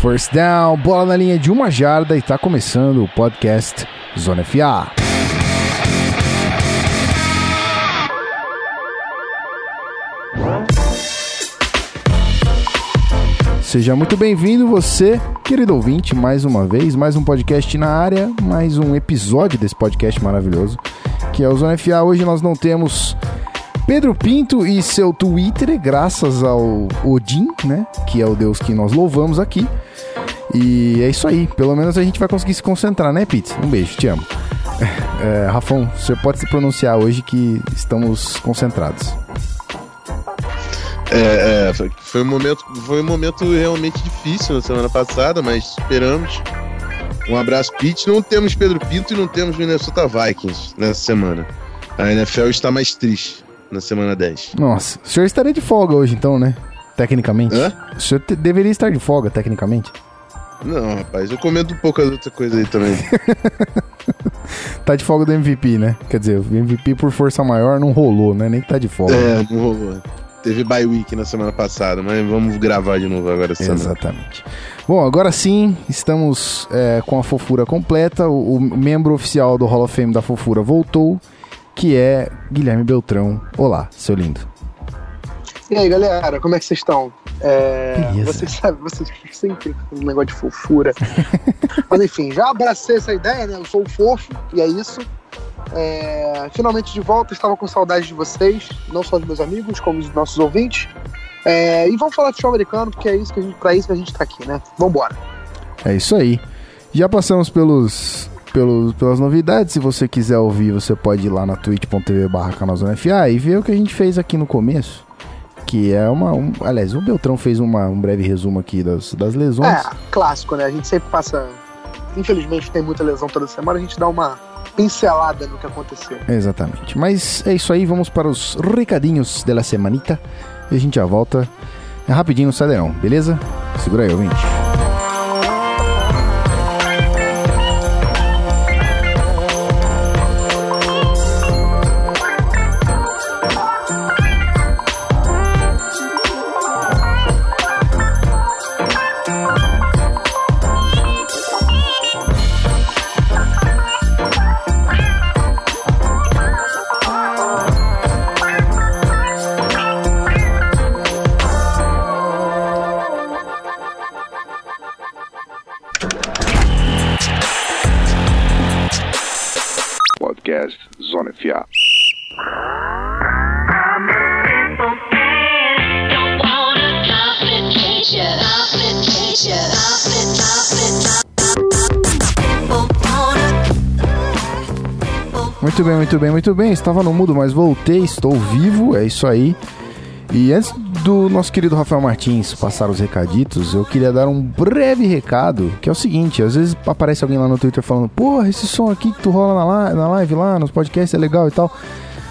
First down, bola na linha de uma jarda e tá começando o podcast Zona FA. Seja muito bem-vindo você, querido ouvinte, mais uma vez, mais um podcast na área, mais um episódio desse podcast maravilhoso, que é o Zona FA. Hoje nós não temos Pedro Pinto e seu Twitter, graças ao Odin, né, que é o deus que nós louvamos aqui. E é isso aí, pelo menos a gente vai conseguir se concentrar, né, Pete? Um beijo, te amo. É, Rafão, você pode se pronunciar hoje que estamos concentrados. É, é, foi um momento, foi um momento realmente difícil na semana passada, mas esperamos. Um abraço, Pete. Não temos Pedro Pinto e não temos Minnesota Vikings nessa semana. A NFL está mais triste na semana 10. Nossa, o senhor estaria de folga hoje então, né? Tecnicamente. Hã? O senhor deveria estar de folga, tecnicamente. Não, rapaz, eu comento um pouco as outras coisas aí também. Tá de folga do MVP, né? Quer dizer, o MVP por força maior não rolou, né? Nem que tá de folga. é, não rolou. Teve bye week na semana passada, mas vamos gravar de novo agora essa semana. Exatamente. Bom, agora sim, estamos é, com a fofura completa. O, o membro oficial do Hall of Fame da fofura voltou, que é Guilherme Beltrão. Olá, seu lindo. E aí, galera, como é que vocês estão? É, vocês sabem, vocês sempre um negócio de fofura. Mas enfim, já abracei essa ideia, né? Eu sou fofo, e é isso. É, finalmente de volta, estava com saudade de vocês, não só dos meus amigos, como dos nossos ouvintes. É, e vamos falar de futebol americano, porque é isso que a gente, pra isso que a gente tá aqui, né? Vambora. É isso aí. Já passamos pelos, pelos, pelas novidades. Se você quiser ouvir, você pode ir lá na twitch.tv barra canalzonefa e ver o que a gente fez aqui no começo. Que é uma. Um, aliás, o Beltrão fez uma, um breve resumo aqui das, das lesões. É, clássico, né? A gente sempre passa. Infelizmente tem muita lesão toda semana, a gente dá uma pincelada no que aconteceu. Exatamente. Mas é isso aí, vamos para os recadinhos da semanita e a gente já volta é rapidinho no Sadeirão, beleza? Segura aí, ouvinte. Muito bem, muito bem. Estava no mudo, mas voltei, estou vivo, é isso aí. E antes do nosso querido Rafael Martins passar os recaditos, eu queria dar um breve recado, que é o seguinte, às vezes aparece alguém lá no Twitter falando, porra, esse som aqui que tu rola na, live lá, nos podcasts é legal e tal.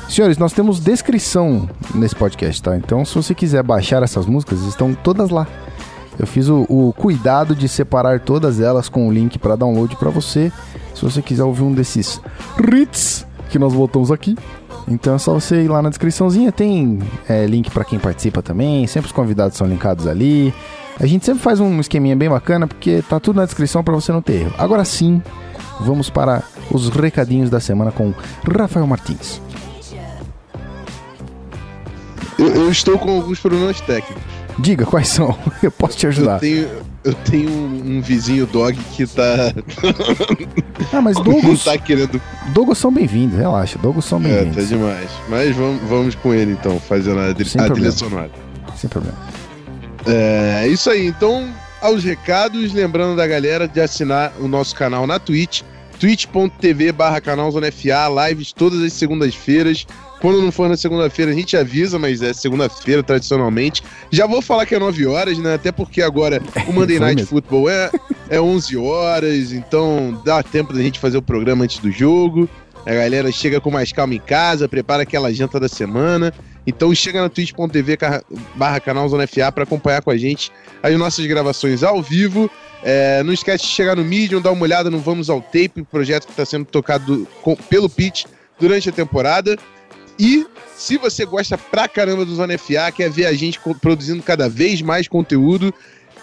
Senhores, nós temos descrição nesse podcast, tá? Então, se você quiser baixar essas músicas, estão todas lá. Eu fiz o, o cuidado de separar todas elas com o link para download para você. Se você quiser ouvir um desses hits que nós voltamos aqui, então é só você ir lá na descriçãozinha. Tem é, link para quem participa também. Sempre os convidados são linkados ali. A gente sempre faz um esqueminha bem bacana porque tá tudo na descrição para você não ter erro. Agora sim, vamos para os recadinhos da semana com Rafael Martins. Eu, eu estou com alguns problemas técnicos. Diga quais são. Eu posso te Eu ajudar. tenho, eu tenho um, um vizinho dog que tá. Ah, mas não Dogos, tá querendo. Dogos são bem-vindos, relaxa. Dogos são É, tá bem-vindos. demais. Mas vamos, vamos com ele então, fazendo a, Sem a trilha sonora. Sem problema. É é isso aí. Então, aos recados, lembrando da galera de assinar o nosso canal na Twitch, twitch.tv barra canal Zona FA, lives todas as segundas-feiras. Quando não for na segunda-feira, a gente avisa, mas é segunda-feira tradicionalmente. Já vou falar que é 9 horas, né? Até porque agora o Monday Night. Football é, é 11 horas, então dá tempo da gente fazer o programa antes do jogo. A galera chega com mais calma em casa, prepara aquela janta da semana. Então chega na twitch.tv barra canal Zona FA para acompanhar com a gente as nossas gravações ao vivo. É, não esquece de chegar no Medium, dar uma olhada no Vamos ao Tape, projeto que está sendo tocado com- pelo Pitch durante a temporada. E se você gosta pra caramba do Zona FA, quer ver a gente produzindo cada vez mais conteúdo,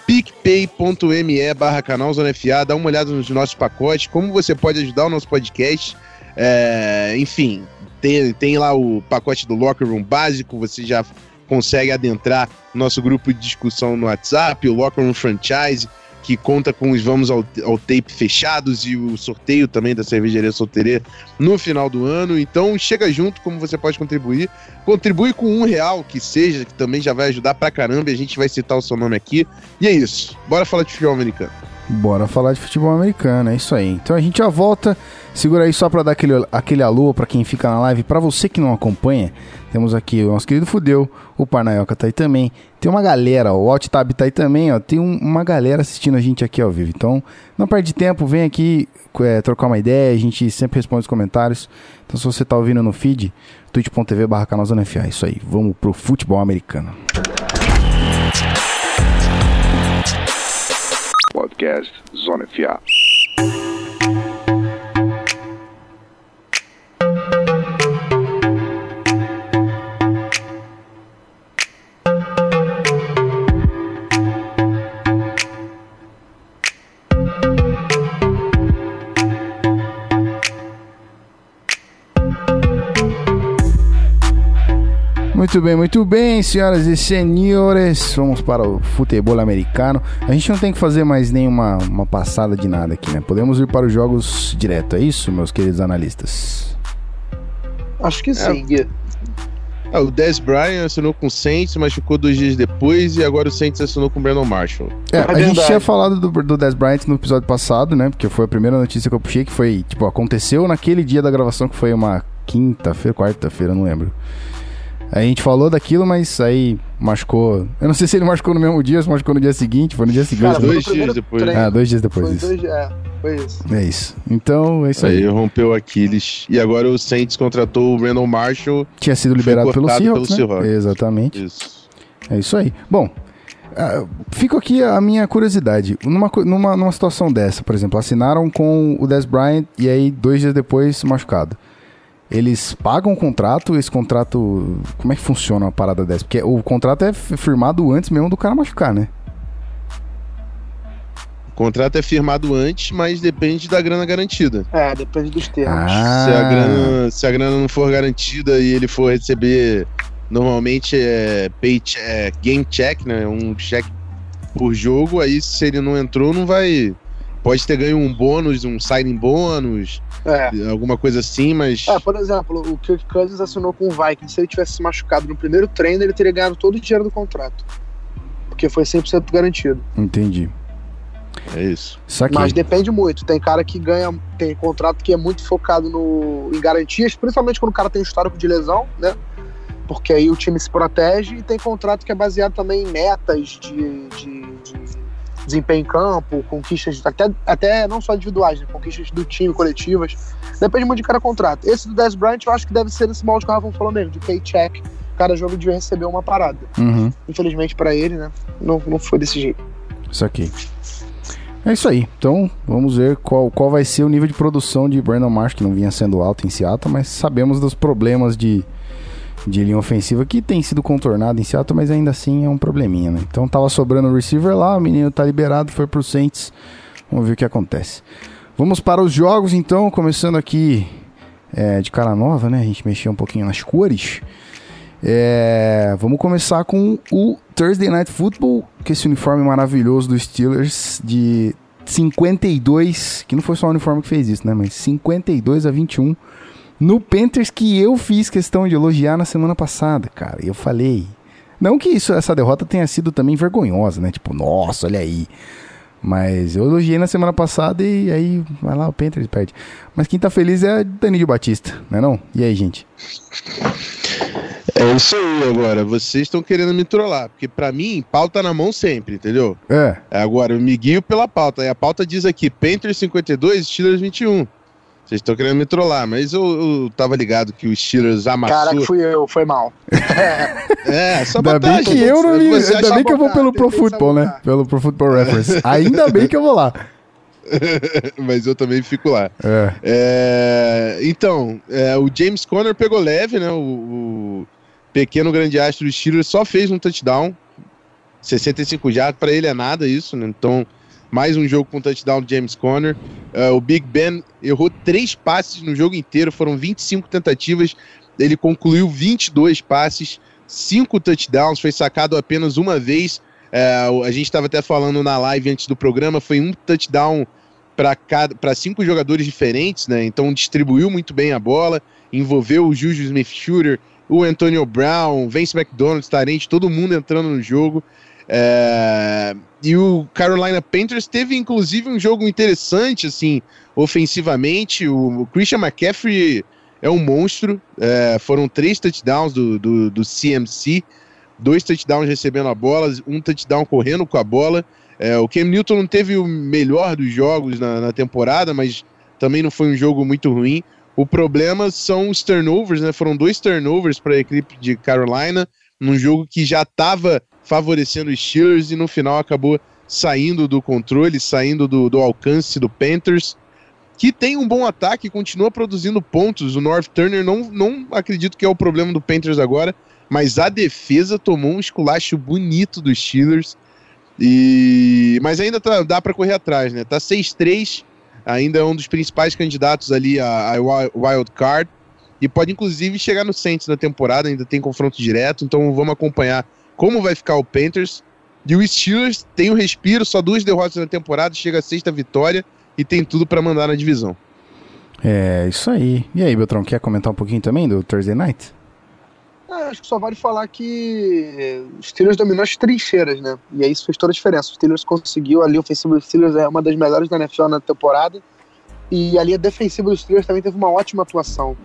picpay.me barra canal Zona FA, dá uma olhada nos nossos pacotes, como você pode ajudar o nosso podcast. É, enfim, tem, tem lá o pacote do Locker Room básico, você já consegue adentrar nosso grupo de discussão no WhatsApp, o Locker Room Franchise, que conta com os vamos ao, ao tape fechados e o sorteio também da cervejaria solteira no final do ano. Então chega junto, como você pode contribuir. Contribui com um real que seja, que também já vai ajudar pra caramba. E a gente vai citar o seu nome aqui. E é isso. Bora falar de futebol americano. Bora falar de futebol americano, é isso aí. Então a gente já volta. Segura aí só pra dar aquele, aquele alô pra quem fica na live. Pra você que não acompanha, temos aqui o nosso querido Fudeu, o Parnaioca tá aí também. Tem uma galera, o Alt-Tab tá aí também, ó. Tem um- uma galera assistindo a gente aqui ao vivo. Então não perde tempo, vem aqui é, trocar uma ideia. A gente sempre responde os comentários. Então se você tá ouvindo no feed, twitch.tv barra FA. Isso aí, vamos pro futebol americano. Podcast Zona FA. Muito bem, muito bem, senhoras e senhores. Vamos para o futebol americano. A gente não tem que fazer mais nenhuma uma passada de nada aqui, né? Podemos ir para os jogos direto, é isso, meus queridos analistas? Acho que sim, Gui. Ah, o Dez Bryant assinou com o Saints, mas ficou dois dias depois. E agora o Saints assinou com o Brandon Marshall. É, a gente tinha falado do, do Dez Bryant no episódio passado, né? Porque foi a primeira notícia que eu puxei, que foi, tipo, aconteceu naquele dia da gravação, que foi uma quinta-feira, quarta-feira, não lembro. Aí a gente falou daquilo, mas aí machucou. Eu não sei se ele machucou no mesmo dia, se machucou no dia seguinte, foi no dia seguinte. Cara, né? foi dois dias depois. treino. Ah, dois dias depois Foi disso. dois, é, foi isso. É isso. Então, é isso aí. Aí rompeu o Aquiles. E agora o Saints contratou o Brandon Marshall. Tinha sido liberado pelo Seahawks, pelo né? Seahawks. Exatamente. Isso. É isso aí. Bom, ah, fica aqui a minha curiosidade. Numa, numa, numa situação dessa, por exemplo, assinaram com o Des Bryant e aí dois dias depois machucado. Eles pagam o contrato, esse contrato. Como é que funciona uma parada dessa? Porque o contrato é firmado antes mesmo do cara machucar, né? O contrato é firmado antes, mas depende da grana garantida. É, depende dos termos. Ah, Se, a grana, se a grana não for garantida e ele for receber, normalmente é, pay é game check, né? Um cheque por jogo, aí se ele não entrou, não vai. Pode ter ganho um bônus, um signing bônus, É. alguma coisa assim, mas. É, por exemplo, o Kirk Cousins assinou com o Vikings. Se ele tivesse se machucado no primeiro treino, ele teria ganhado todo o dinheiro do contrato. Porque foi 100% garantido. entendi. É isso. Saquei. Mas depende muito. Tem cara que ganha, tem contrato que é muito focado no, em garantias, principalmente quando o cara tem histórico de lesão, né? Porque aí o time se protege e tem contrato que é baseado também em metas de, de- de desempenho em campo, conquistas, até, até não só individuais, né? conquistas do time, coletivas. Depende muito de cada contrato. Esse do Dez Bryant eu acho que deve ser nesse molde que o Rafa falou mesmo, de paycheck. Cada jogo devia receber uma parada. Uhum. Infelizmente pra ele, né? Não, não foi desse jeito. Saquei. É isso aí. Então, vamos ver qual, qual vai ser o nível de produção de Brandon Marsh, que não vinha sendo alto em Seattle, mas sabemos dos problemas de, de linha ofensiva que tem sido contornado em Seattle, mas ainda assim é um probleminha, né? Então tava sobrando o receiver lá, o menino tá liberado, foi pro Saints. Vamos ver o que acontece. Vamos para os jogos, então, começando aqui é, de cara nova, né? A gente mexeu um pouquinho nas cores. É, vamos começar com o Thursday Night Football, que esse uniforme maravilhoso dos Steelers de 52, que não foi só o uniforme que fez isso, né? Mas 52 a 21 no Panthers que eu fiz questão de elogiar na semana passada, cara. Eu falei, não que isso, essa derrota tenha sido também vergonhosa, né? Tipo, nossa, olha aí. Mas eu elogiei na semana passada e aí vai lá o Panthers perde. Mas quem tá feliz é Danilo Batista, né não? E aí, gente? É isso aí agora. Vocês estão querendo me trollar, porque pra mim, pauta na mão sempre, entendeu? É, É, Agora, eu me guio pela pauta. E a pauta diz aqui: Panthers 52, Steelers 21. Vocês estão querendo me trollar, mas eu, eu tava ligado que o Steelers amassou. Cara, fui eu, foi mal. É, Ainda sabotagem. bem que eu não me. Ainda bem que eu vou pelo Pro Football, né? Pelo Pro Football Reference. Ainda bem que eu vou lá. mas eu também fico lá. É. É, então, é, o James Conner pegou leve, né? O, o pequeno grande astro do Steelers só fez um touchdown. 65 jardas, para ele é nada isso, né? Então, mais um jogo com touchdown do James Conner. Uh, o Big Ben errou três passes no jogo inteiro, foram 25 tentativas, ele concluiu 22 passes, cinco touchdowns, foi sacado apenas uma vez. Uh, a gente estava até falando na live antes do programa, foi um touchdown para cinco jogadores diferentes, né? Então distribuiu muito bem a bola, envolveu o Juju Smith-Shooter, o Antonio Brown, Vince McDonald, Tarente, todo mundo entrando no jogo. É... E o Carolina Panthers teve inclusive um jogo interessante, assim, ofensivamente. O Christian McCaffrey é um monstro. É... Foram três touchdowns do, do, do CMC, dois touchdowns recebendo a bola, um touchdown correndo com a bola. É, o Cam Newton não teve o melhor dos jogos na, na, temporada, mas também não foi um jogo muito ruim. O problema são os turnovers, né? Foram dois turnovers para a equipe de Carolina, num jogo que já estava favorecendo os Steelers e no final acabou saindo do controle, saindo do, do alcance do Panthers, que tem um bom ataque, continua produzindo pontos. O North Turner não, não acredito que é o problema do Panthers agora, mas a defesa tomou um esculacho bonito dos Steelers. E mas ainda tá, dá para correr atrás, né? Tá 6-3, ainda é um dos principais candidatos ali a, a wild card e pode inclusive chegar no Saints na temporada, ainda tem confronto direto, então vamos acompanhar como vai ficar o Panthers. E o Steelers tem um respiro, só duas derrotas na temporada, chega a sexta vitória e tem tudo para mandar na divisão. É, isso aí. E aí, Beltrão, quer comentar um pouquinho também do Thursday Night? É, acho que só vale falar que os Steelers dominou as trincheiras, né? E aí isso fez toda a diferença. Os Steelers conseguiu ali, o ofensivo dos Steelers é uma das melhores da NFL na temporada. E ali a defensiva dos Steelers também teve uma ótima atuação.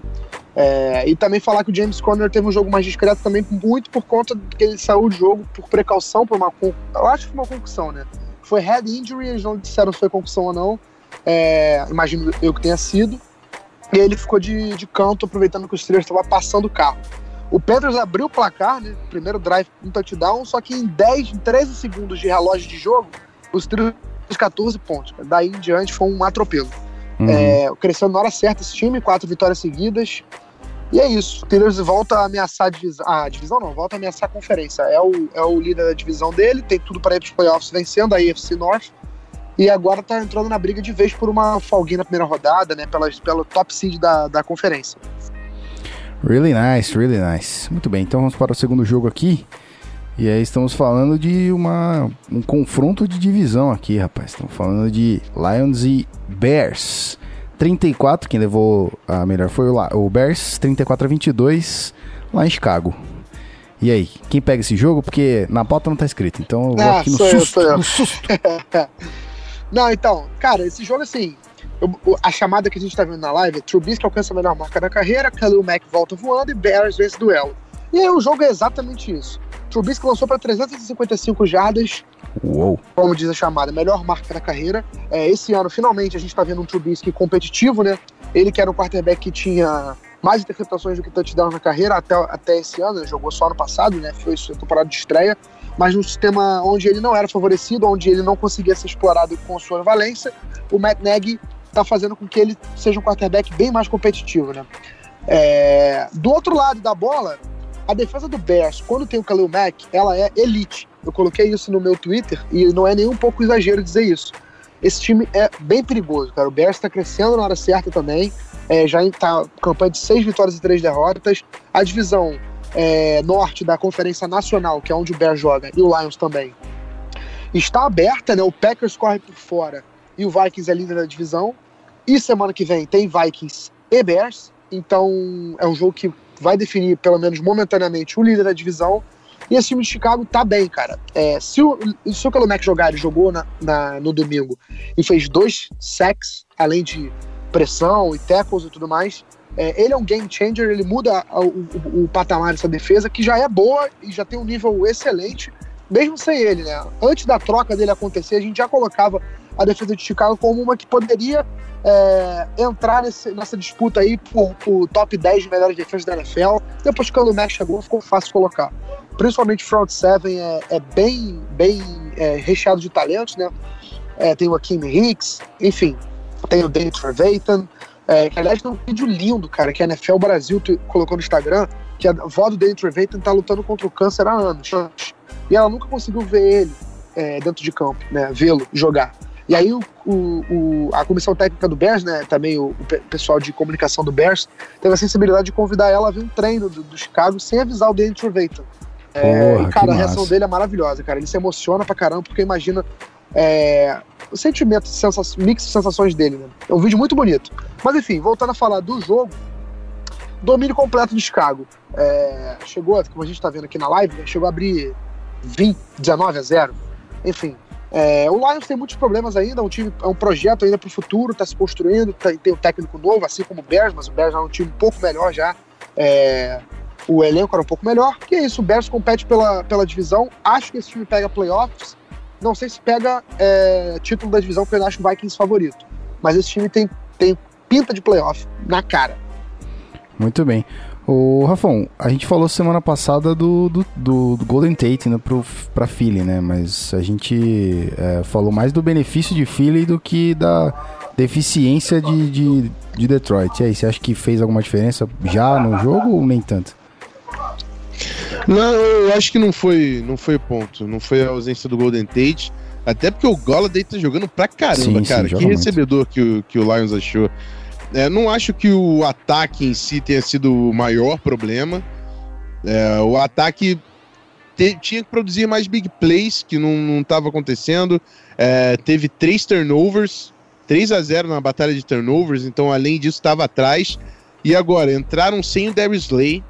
É, e também falar que o James Conner teve um jogo mais discreto também, muito por conta que ele saiu do jogo por precaução, por uma eu acho que foi uma concussão, né? Foi head injury, eles não disseram se foi concussão ou não. É, imagino eu que tenha sido. E ele ficou de, de canto, aproveitando que o Steelers estava passando o carro. O Panthers abriu o placar, né? Primeiro drive, um touchdown, só que em 10, 13 segundos de relógio de jogo, os Steelers 14 pontos. Daí em diante foi um atropelo. Uhum. É, crescendo na hora certa esse time, quatro vitórias seguidas. E é isso. O Steelers volta a ameaçar a divisão. Ah, a divisão não, volta a ameaçar a conferência. É o, é o líder da divisão dele, tem tudo para ir para os playoffs vencendo a AFC North. E agora tá entrando na briga de vez por uma folguinha na primeira rodada, né? Pela, pelo top seed da, da conferência. Really nice, really nice. Muito bem, então vamos para o segundo jogo aqui. E aí estamos falando de uma, um confronto de divisão aqui, rapaz. Estamos falando de Lions e Bears. 34, quem levou a melhor foi o, o Bears, 34 a 22 lá em Chicago. E aí, quem pega esse jogo? Porque na pauta não tá escrito, então eu vou ah, aqui no susto, eu, no susto. não, então, cara, esse jogo assim, eu, a chamada que a gente tá vendo na live é Trubisky alcança a melhor marca da carreira, Khalil Mack volta voando e Bears vence duelo. E aí o jogo é exatamente isso. Trubisky lançou para 355 jardas, Uou. como diz a chamada, melhor marca da carreira. É, esse ano, finalmente, a gente está vendo um Trubisky competitivo, né? Ele que era um quarterback que tinha mais interceptações do que touchdowns na carreira até, até esse ano, ele jogou só ano passado, né? Foi sua temporada de estreia, mas num sistema onde ele não era favorecido, onde ele não conseguia ser explorado com sua valência, o Matt Nagy está fazendo com que ele seja um quarterback bem mais competitivo, né? É, do outro lado da bola, a defesa do Bears, quando tem o Khalil Mack, ela é elite. Eu coloquei isso no meu Twitter e não é nem um pouco exagero dizer isso. Esse time é bem perigoso, cara. O Bears está crescendo na hora certa também. É, já está campanha de seis vitórias e três derrotas. A divisão é, norte da Conferência Nacional, que é onde o Bears joga, e o Lions também, está aberta, né? O Packers corre por fora e o Vikings é líder da divisão. E semana que vem tem Vikings e Bears. Então é um jogo que vai definir, pelo menos momentaneamente, o líder da divisão. E esse time de Chicago tá bem, cara. É, se o, se o jogar, ele jogou na, na, no domingo e fez dois sacks, além de pressão e tackles e tudo mais. É, ele é um game changer, ele muda o, o, o, patamar dessa defesa, que já é boa e já tem um nível excelente, mesmo sem ele, né? Antes da troca dele acontecer, a gente já colocava a defesa de Chicago como uma que poderia é, entrar nesse, nessa disputa aí por, por, top 10 de melhores defesas da NFL. Depois que o Max chegou, ficou fácil colocar. Principalmente front seven é, é bem, bem é, recheado de talentos, né? É, tem o Akeem Hicks, enfim, tem o David Trevathan, é, que aliás tem um vídeo lindo, cara, que a NFL Brasil colocou no Instagram, que a avó do Danny Trevathan tá lutando contra o câncer há anos. E ela nunca conseguiu ver ele é, dentro de campo, né? Vê-lo jogar. E aí o, o- a comissão técnica do Bears, né? Também o, o pe- pessoal de comunicação do Bears, teve a sensibilidade de convidar ela a ver um treino do, do Chicago sem avisar o Danny Trevathan. É, Porra, e, cara, a reação massa. dele é maravilhosa, cara. Ele se emociona pra caramba, porque imagina é, o sentimento, sensa mix de sensações dele, né? É um vídeo muito bonito. Mas enfim, voltando a falar do jogo, domínio completo do Chicago. É, chegou, como a gente tá vendo aqui na live, né, chegou a abrir 20, 19 a 0. Enfim, é, o Lions tem muitos problemas ainda, é um time, é um projeto ainda pro futuro, tá se construindo, tá- tem um técnico novo, assim como o Bears, mas o Bears já é um time um pouco melhor já. É, o elenco era um pouco melhor. E é isso, o Bears compete pela, pela divisão. Acho que esse time pega playoffs. Não sei se pega é, título da divisão, porque eu acho o Vikings favorito. Mas esse time tem, tem pinta de playoff na cara. Muito bem. Ô, Rafão, a gente falou semana passada do, do, do- do Golden Tate né, pro, pra Philly, né? Mas a gente é, falou mais do benefício de Philly do que da deficiência de, de, de Detroit. E aí, você acha que fez alguma diferença já no jogo ou nem tanto? Não, eu acho que não foi, não foi o ponto. Não foi a ausência do Golden Tate. Até porque o Golladay tá jogando pra caramba, Sim, sim, cara. joga que muito. recebedor que o, que o Lions achou. É, não acho que o ataque em si tenha sido o maior problema. É, o ataque te- tinha que produzir mais big plays, que não estava acontecendo. É, teve três turnovers, 3 a 0 na batalha de turnovers, então além disso estava atrás. E agora, entraram sem o Darius Slay,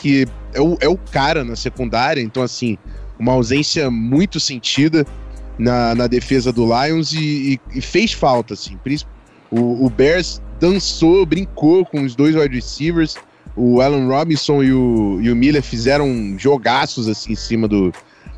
que é o, é o cara na secundária, então assim, uma ausência muito sentida na, na defesa do Lions e, e- e fez falta, assim. O, o Bears dançou, brincou com os dois wide receivers. O Allen Robinson e o, e o Miller fizeram jogaços assim em cima do,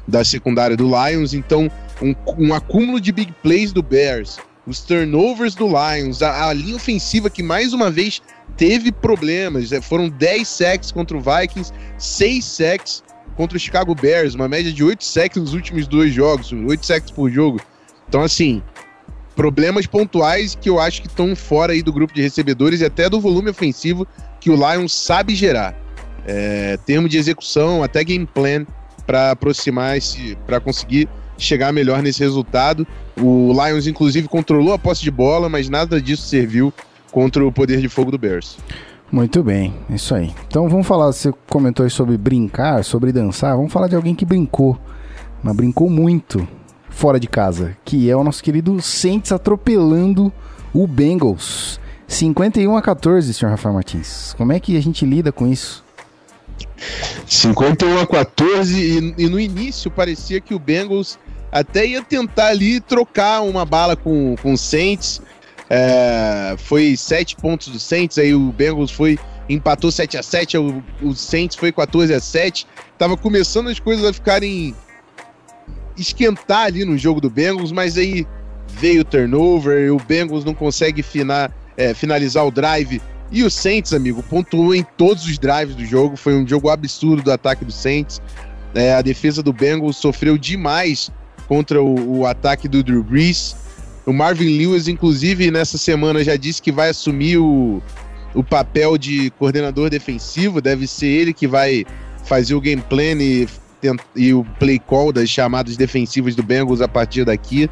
da secundária do Lions. Então, um, um acúmulo de big plays do Bears, os turnovers do Lions, a, a linha ofensiva que mais uma vez teve problemas. É, Foram 10 sacks contra o Vikings, 6 sacks contra o Chicago Bears, uma média de 8 sacks nos últimos dois jogos, 8 sacks por jogo. Então, assim, problemas pontuais que eu acho que estão fora aí do grupo de recebedores e até do volume ofensivo que o Lions sabe gerar. É, termo de execução, até game plan para aproximar esse, para conseguir chegar melhor nesse resultado. O Lions, inclusive, controlou a posse de bola, mas nada disso serviu contra o poder de fogo do Bears. Muito bem, isso aí. Então vamos falar, você comentou sobre brincar, sobre dançar, vamos falar de alguém que brincou, mas brincou muito fora de casa, que é o nosso querido Saints atropelando o Bengals. 51 a 14, senhor Rafael Martins. Como é que a gente lida com isso? 51 a 14 e, e no início parecia que o Bengals até ia tentar ali trocar uma bala com, com o Saints. É, foi 7 pontos do Saints, aí o Bengals foi empatou 7 a 7 o, o Saints foi 14 a 7 Tava começando as coisas a ficarem esquentar ali no jogo do Bengals, mas aí veio o turnover, e o Bengals não consegue finar, é, finalizar o drive. E o Saints, amigo, pontuou em todos os drives do jogo. Foi um jogo absurdo do ataque do Saints. É, a defesa do Bengals sofreu demais contra o, o ataque do Drew Brees. O Marvin Lewis, inclusive, nessa semana já disse que vai assumir o, o papel de coordenador defensivo. Deve ser ele que vai fazer o game plan e, e o play call das chamadas defensivas do Bengals a partir daqui.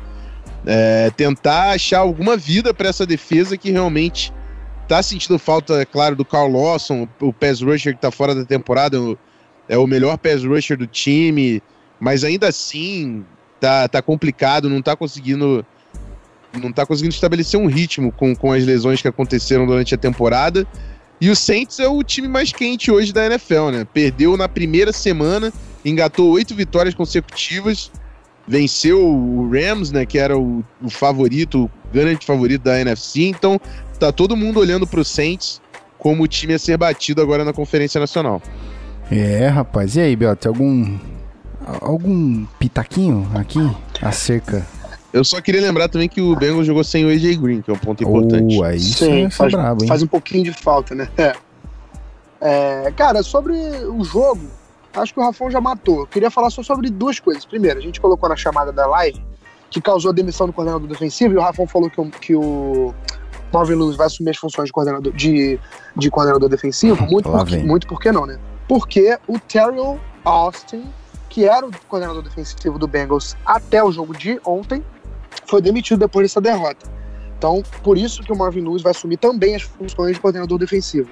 É, tentar achar alguma vida para essa defesa que realmente tá sentindo falta, é claro, do Carl Lawson, o pass rusher que tá fora da temporada, é o melhor pass rusher do time, mas ainda assim tá, tá complicado, não tá conseguindo não tá conseguindo estabelecer um ritmo com, com as lesões que aconteceram durante a temporada. E o Saints é o time mais quente hoje da NFL, né? Perdeu na primeira semana, engatou oito vitórias consecutivas, venceu o Rams, né? Que era o, o favorito, o grande favorito da NFC. Então, tá todo mundo olhando pro Saints como o time a ser batido agora na Conferência Nacional. É, rapaz. E aí, Beto, algum algum pitaquinho aqui acerca? Eu só queria lembrar também que o Bengals jogou sem o AJ Green, que é um ponto importante. Oh, aí isso Sim, é faz, brabo, hein? faz um pouquinho de falta, né? É. É, cara, sobre o jogo, acho que o Rafão já matou. Eu queria falar só sobre duas coisas. Primeiro, a gente colocou na chamada da live que causou a demissão do coordenador defensivo e o Rafão falou que o, que o Marvin Lewis vai assumir as funções de coordenador, de, de coordenador defensivo. Muito, Lá porque, vem. muito por que não, né? porque o Terrell Austin, que era o coordenador defensivo do Bengals até o jogo de ontem, foi demitido depois dessa derrota. Então, por isso que o Marvin Lewis vai assumir também as funções de coordenador defensivo.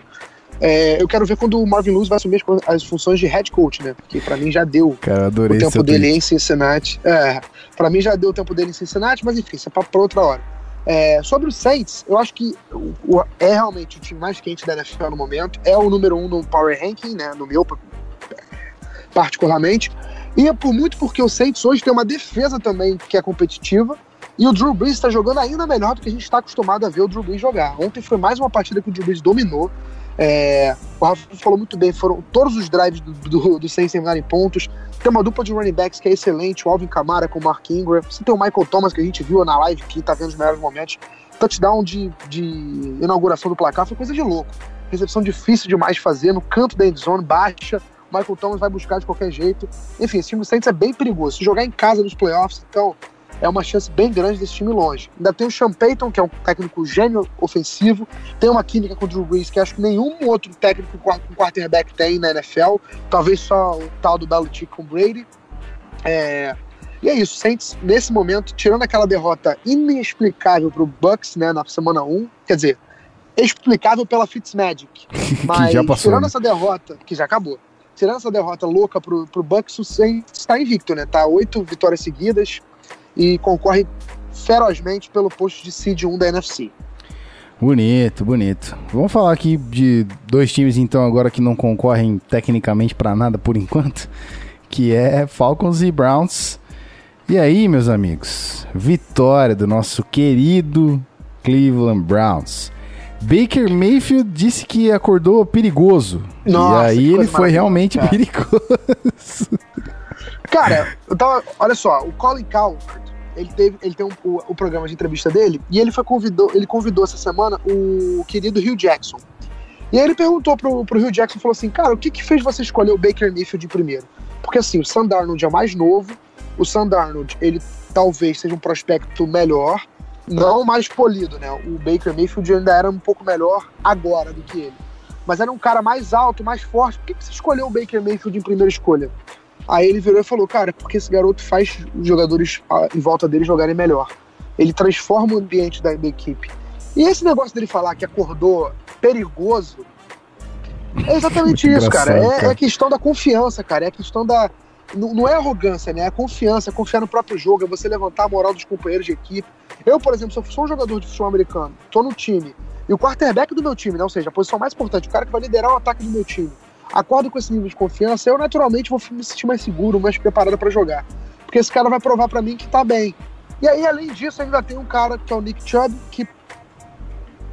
É, eu quero ver quando o Marvin Lewis vai assumir as, as funções de head coach, né? Porque pra mim já deu Cara, o tempo dele tweet. em Cincinnati. É, para mim já deu o tempo dele em Cincinnati, mas enfim, isso é papo pra outra hora. É, sobre o Saints, eu acho que o, o- é realmente o time mais quente da NFL no momento. É o número um no Power Ranking, né? No meu, particularmente. E é por muito porque o Saints hoje tem uma defesa também que é competitiva. E o Drew Brees está jogando ainda melhor do que a gente está acostumado a ver o Drew Brees jogar. Ontem foi mais uma partida que o Drew Brees dominou. É, o Rafa falou muito bem, foram todos os drives do, do, do Saints em pontos. Tem uma dupla de running backs que é excelente, o Alvin Kamara com o Mark Ingram. Você tem o Michael Thomas, que a gente viu na live, que tá vendo os melhores momentos. Touchdown de, de inauguração do placar foi coisa de louco. Recepção difícil demais de fazer, no canto da endzone, baixa. O Michael Thomas vai buscar de qualquer jeito. Enfim, esse time do Saints é bem perigoso. Se jogar em casa nos playoffs, então é uma chance bem grande desse time longe. Ainda tem o Sean Payton, que é um técnico gênio ofensivo, tem uma química com o Drew Brees que acho que nenhum outro técnico com quarterback tem na NFL, talvez só o tal do Belichick com o Brady. É, E é isso, Saints, nesse momento, tirando aquela derrota inexplicável pro Bucks, né, na semana 1, quer dizer, explicável pela Fitzmagic, mas já passou, tirando né? essa derrota, que já acabou, tirando essa derrota louca pro, pro Bucks, o Saints está invicto, né, tá oito vitórias seguidas e concorre ferozmente pelo posto de seed 1 da NFC. Bonito, bonito. Vamos falar aqui de dois times então agora que não concorrem tecnicamente pra nada por enquanto, que é Falcons e Browns. E aí, meus amigos, vitória do nosso querido Cleveland Browns. Baker Mayfield disse que acordou perigoso. Nossa, e aí ele foi realmente cara. perigoso. Cara, eu tava. Olha só, o Colin Cowherd, ele teve, ele tem um, o, o programa de entrevista dele e ele foi convidou, ele convidou essa semana o querido Hugh Jackson. E aí ele perguntou pro, pro Hugh Jackson, falou assim, cara, o que que fez você escolher o Baker Mayfield primeiro? Porque assim, o Sam Darnold é mais novo, o Sam Darnold, ele talvez seja um prospecto melhor, não mais polido, né? O Baker Mayfield ainda era um pouco melhor agora do que ele. Mas era um cara mais alto, mais forte. Por que, que você escolheu o Baker Mayfield em primeira escolha? Aí ele virou e falou, cara, porque esse garoto faz os jogadores ah, em volta dele jogarem melhor. Ele transforma o ambiente da, da equipe. E esse negócio dele falar que acordou perigoso é exatamente Muito isso, cara. É, cara. é questão da confiança, cara. É questão da. Não, não é arrogância, né? É confiança, é confiar no próprio jogo, é você levantar a moral dos companheiros de equipe. Eu, por exemplo, se eu sou um jogador de futebol americano, tô no time, e o quarterback do meu time, né? ou seja, a posição mais importante, o cara que vai liderar o ataque do meu time, acordo com esse nível de confiança, eu naturalmente vou me sentir mais seguro, mais preparado pra jogar. Porque esse cara vai provar pra mim que tá bem. E aí, além disso, ainda tem um cara que é o Nick Chubb, que,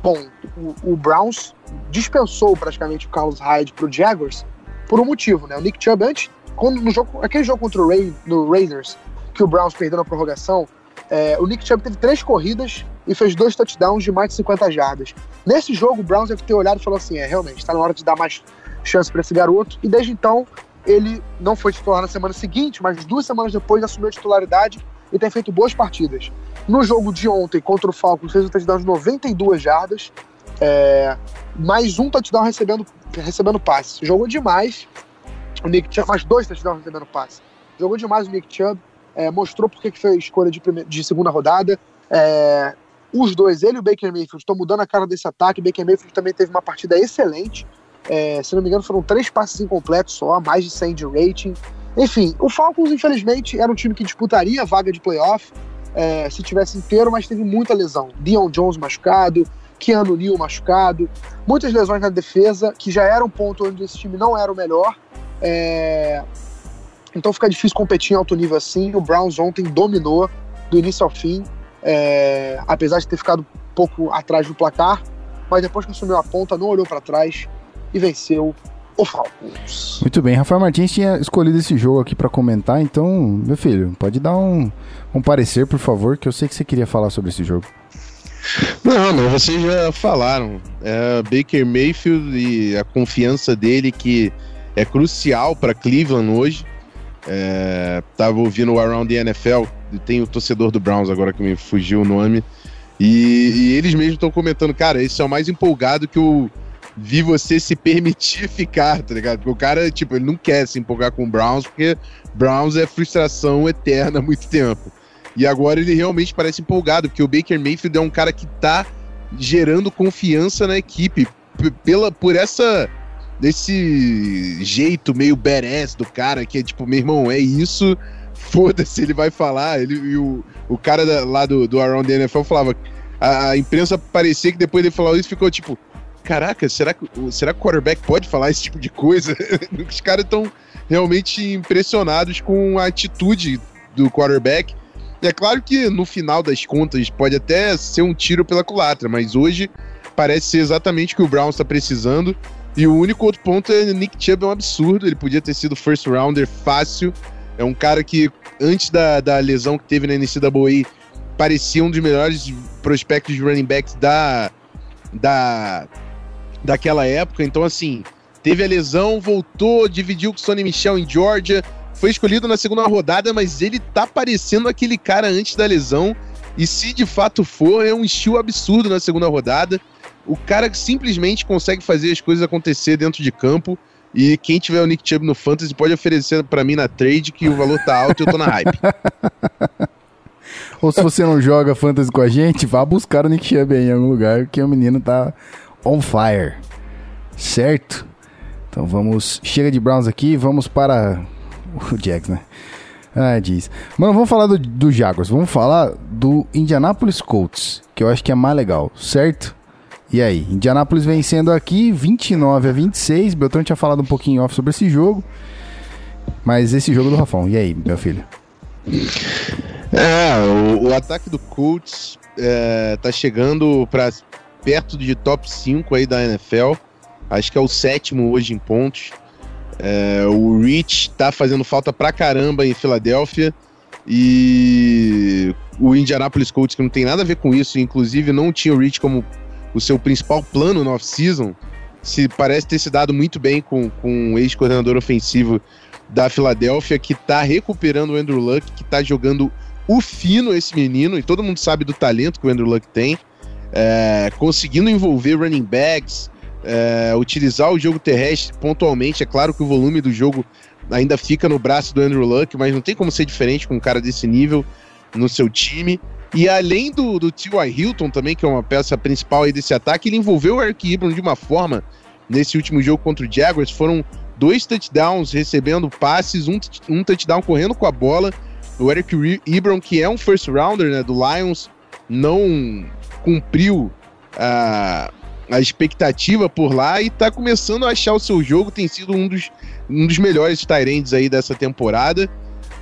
bom, o, o Browns dispensou praticamente o Carlos Hyde pro Jaguars por um motivo, né? O Nick Chubb, antes, quando no jogo, aquele jogo contra o Ray, no Raiders, que o Browns perdeu na prorrogação, é, o Nick Chubb teve três corridas e fez dois touchdowns de mais de 50 jardas. Nesse jogo, o Browns deve ter olhado e falou assim: é, realmente, tá na hora de dar mais chance para esse garoto. E desde então, ele não foi titular na semana seguinte, mas duas semanas depois assumiu a titularidade e tem feito boas partidas. No jogo de ontem contra o Falcons, fez um touchdown de 92 jardas, é, mais um touchdown recebendo, recebendo passe. Jogou demais. O Nick Chubb, mais dois touchdowns recebendo passe. Jogou demais o Nick Chubb, é, mostrou porque que foi escolha de, prime- de segunda rodada. É, os dois, ele e o Baker Mayfield, estão mudando a cara desse ataque. Baker Mayfield também teve uma partida excelente. É, se não me engano, foram três passes incompletos só, mais de 100 de rating. Enfim, o Falcons, infelizmente, era um time que disputaria a vaga de playoff é, se tivesse inteiro, mas teve muita lesão. Dion Jones machucado, Keanu Neal machucado, muitas lesões na defesa, que já era um ponto onde esse time não era o melhor. É, Então fica difícil competir em alto nível assim. O Browns ontem dominou do início ao fim, é, apesar de ter ficado pouco atrás do placar, mas depois que assumiu a ponta, não olhou para trás e venceu o Falcons. Muito bem, Rafael Martins tinha escolhido esse jogo aqui pra comentar, então, meu filho, pode dar um, um parecer, por favor, que eu sei que você queria falar sobre esse jogo. Não, não, vocês já falaram. É, Baker Mayfield e a confiança dele que é crucial para Cleveland hoje. É, tava ouvindo o Around the NFL, e tem o torcedor do Browns agora que me fugiu o nome. E, e eles mesmos estão comentando, cara, esse é o mais empolgado que o vi você se permitir ficar, tá ligado? Porque o cara, tipo, ele não quer se empolgar com o Browns, porque Browns é frustração eterna há muito tempo. E agora ele realmente parece empolgado, porque o Baker Mayfield é um cara que tá gerando confiança na equipe pela por essa desse jeito meio badass do cara que é tipo, meu irmão, é isso, foda-se, ele vai falar. Ele, e o, o cara da- lá do, do Around the NFL falava. A, a imprensa parecia que depois ele falou isso ficou tipo. Caraca, será que, será que o quarterback pode falar esse tipo de coisa? Os caras estão realmente impressionados com a atitude do quarterback. E é claro que no final das contas pode até ser um tiro pela culatra, mas hoje parece ser exatamente o que o Browns está precisando. E o único outro ponto é Nick Chubb é um absurdo. Ele podia ter sido first rounder fácil. É um cara que, antes da, da lesão que teve na NCAA, parecia um dos melhores prospectos de running backs da, da, daquela época. Então, assim, teve a lesão, voltou, dividiu com o Sonny Michel em Georgia, foi escolhido na segunda rodada, mas ele tá parecendo aquele cara antes da lesão. E se de fato for, é um estilo absurdo na segunda rodada. O cara simplesmente consegue fazer as coisas acontecer dentro de campo. E quem tiver o Nick Chubb no Fantasy pode oferecer pra mim na trade que o valor tá alto e eu tô na hype. Ou se você não joga fantasy com a gente, vá buscar o Nick Chubb aí em algum lugar, que o menino tá on fire. Certo? Então vamos. Chega de Browns aqui, vamos para o Jags, né? Ah, diz. Mano, vamos falar do, do Jaguars. Vamos falar do Indianapolis Colts, que eu acho que é mais legal, certo? E aí, Indianapolis vencendo aqui 29 a 26. Beltrão tinha falado um pouquinho off sobre esse jogo. Mas esse jogo do Rafão. E aí, meu filho? É, o, o ataque do Colts é, tá chegando para perto de top 5 aí da NFL. Acho que é o sétimo hoje em pontos. É, o Rich tá fazendo falta pra caramba em Filadélfia. E o Indianapolis Colts, que não tem nada a ver com isso, inclusive não tinha o Rich como o seu principal plano no off-season, se parece ter se dado muito bem com, com o ex-coordenador ofensivo da Filadélfia, que tá recuperando o Andrew Luck, que tá jogando o fino esse menino, e todo mundo sabe do talento que o Andrew Luck tem, é, conseguindo envolver running backs, é, utilizar o jogo terrestre pontualmente. É claro que o volume do jogo ainda fica no braço do Andrew Luck, mas não tem como ser diferente com um cara desse nível no seu time. E além do, do T.Y. Hilton também, que é uma peça principal aí desse ataque, ele envolveu o Eric Ibram de uma forma nesse último jogo contra o Jaguars. Foram dois touchdowns recebendo passes, um, um touchdown correndo com a bola. O Eric Ri- Ibram, que é um first rounder né, do Lions, não cumpriu a, a expectativa por lá e tá começando a achar o seu jogo. Tem sido um dos, um dos melhores Tyrands aí dessa temporada.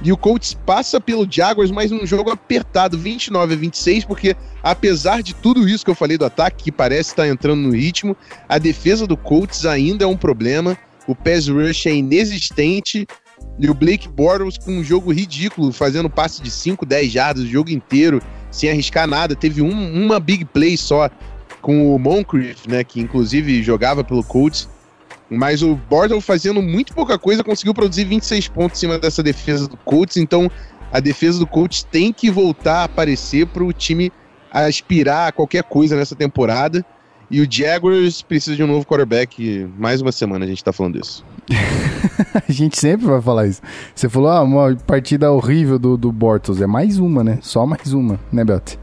E o Colts passa pelo Jaguars, mas num jogo apertado, 29 a 26, porque apesar de tudo isso que eu falei do ataque, que parece estar entrando no ritmo, a defesa do Colts ainda é um problema. O pass rush é inexistente. E o Blake Bortles com um jogo ridículo, fazendo passe de 5, 10 jardas o jogo inteiro, sem arriscar nada. Teve um- uma big play só com o Moncrief, né, que inclusive jogava pelo Colts. Mas o Bortles fazendo muito pouca coisa, conseguiu produzir 26 pontos em cima dessa defesa do Colts. Então a defesa do Colts tem que voltar a aparecer para o time aspirar a qualquer coisa nessa temporada. E o Jaguars precisa de um novo quarterback. Mais uma semana a gente tá falando isso. A gente sempre vai falar isso. Você falou, ah, uma partida horrível do, do Bortles. É mais uma, né? Só mais uma, né, Belt?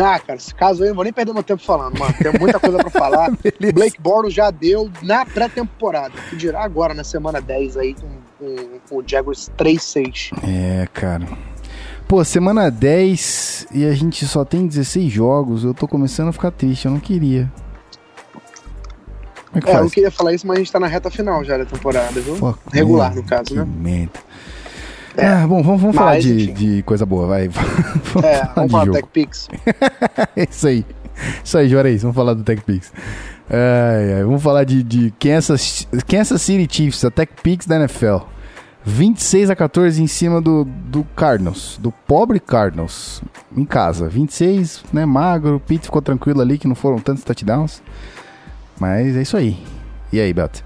Ah, cara, esse caso aí eu não vou nem perder meu tempo falando, mano. Tem muita coisa pra falar. Blake Bortles já deu na pré-temporada. Que dirá agora, na semana 10 aí, com o Jaguars 3-6. É, cara. Pô, semana 10 e a gente só tem 16 jogos. Eu tô começando a ficar triste, eu não queria. Como é que É, eu faz? queria falar isso, mas a gente tá na reta final já da temporada, viu? Fuck, Regular, no caso, né? merda. É. Ah, bom, vamos, vamos Mas, falar de, enfim. de coisa boa, vai. vamos É, falar vamos falar do. TechPix. Isso aí. Isso aí, Juarez. Vamos falar do TechPix. Ai, ai, vamos falar de, de Kansas, Kansas City Chiefs, a TechPix da NFL. 26 a 14 em cima do, do Cardinals, do pobre Cardinals, em casa. 26, né, magro, o Pete ficou tranquilo ali, que não foram tantos touchdowns. Mas é isso aí. E aí, Beto?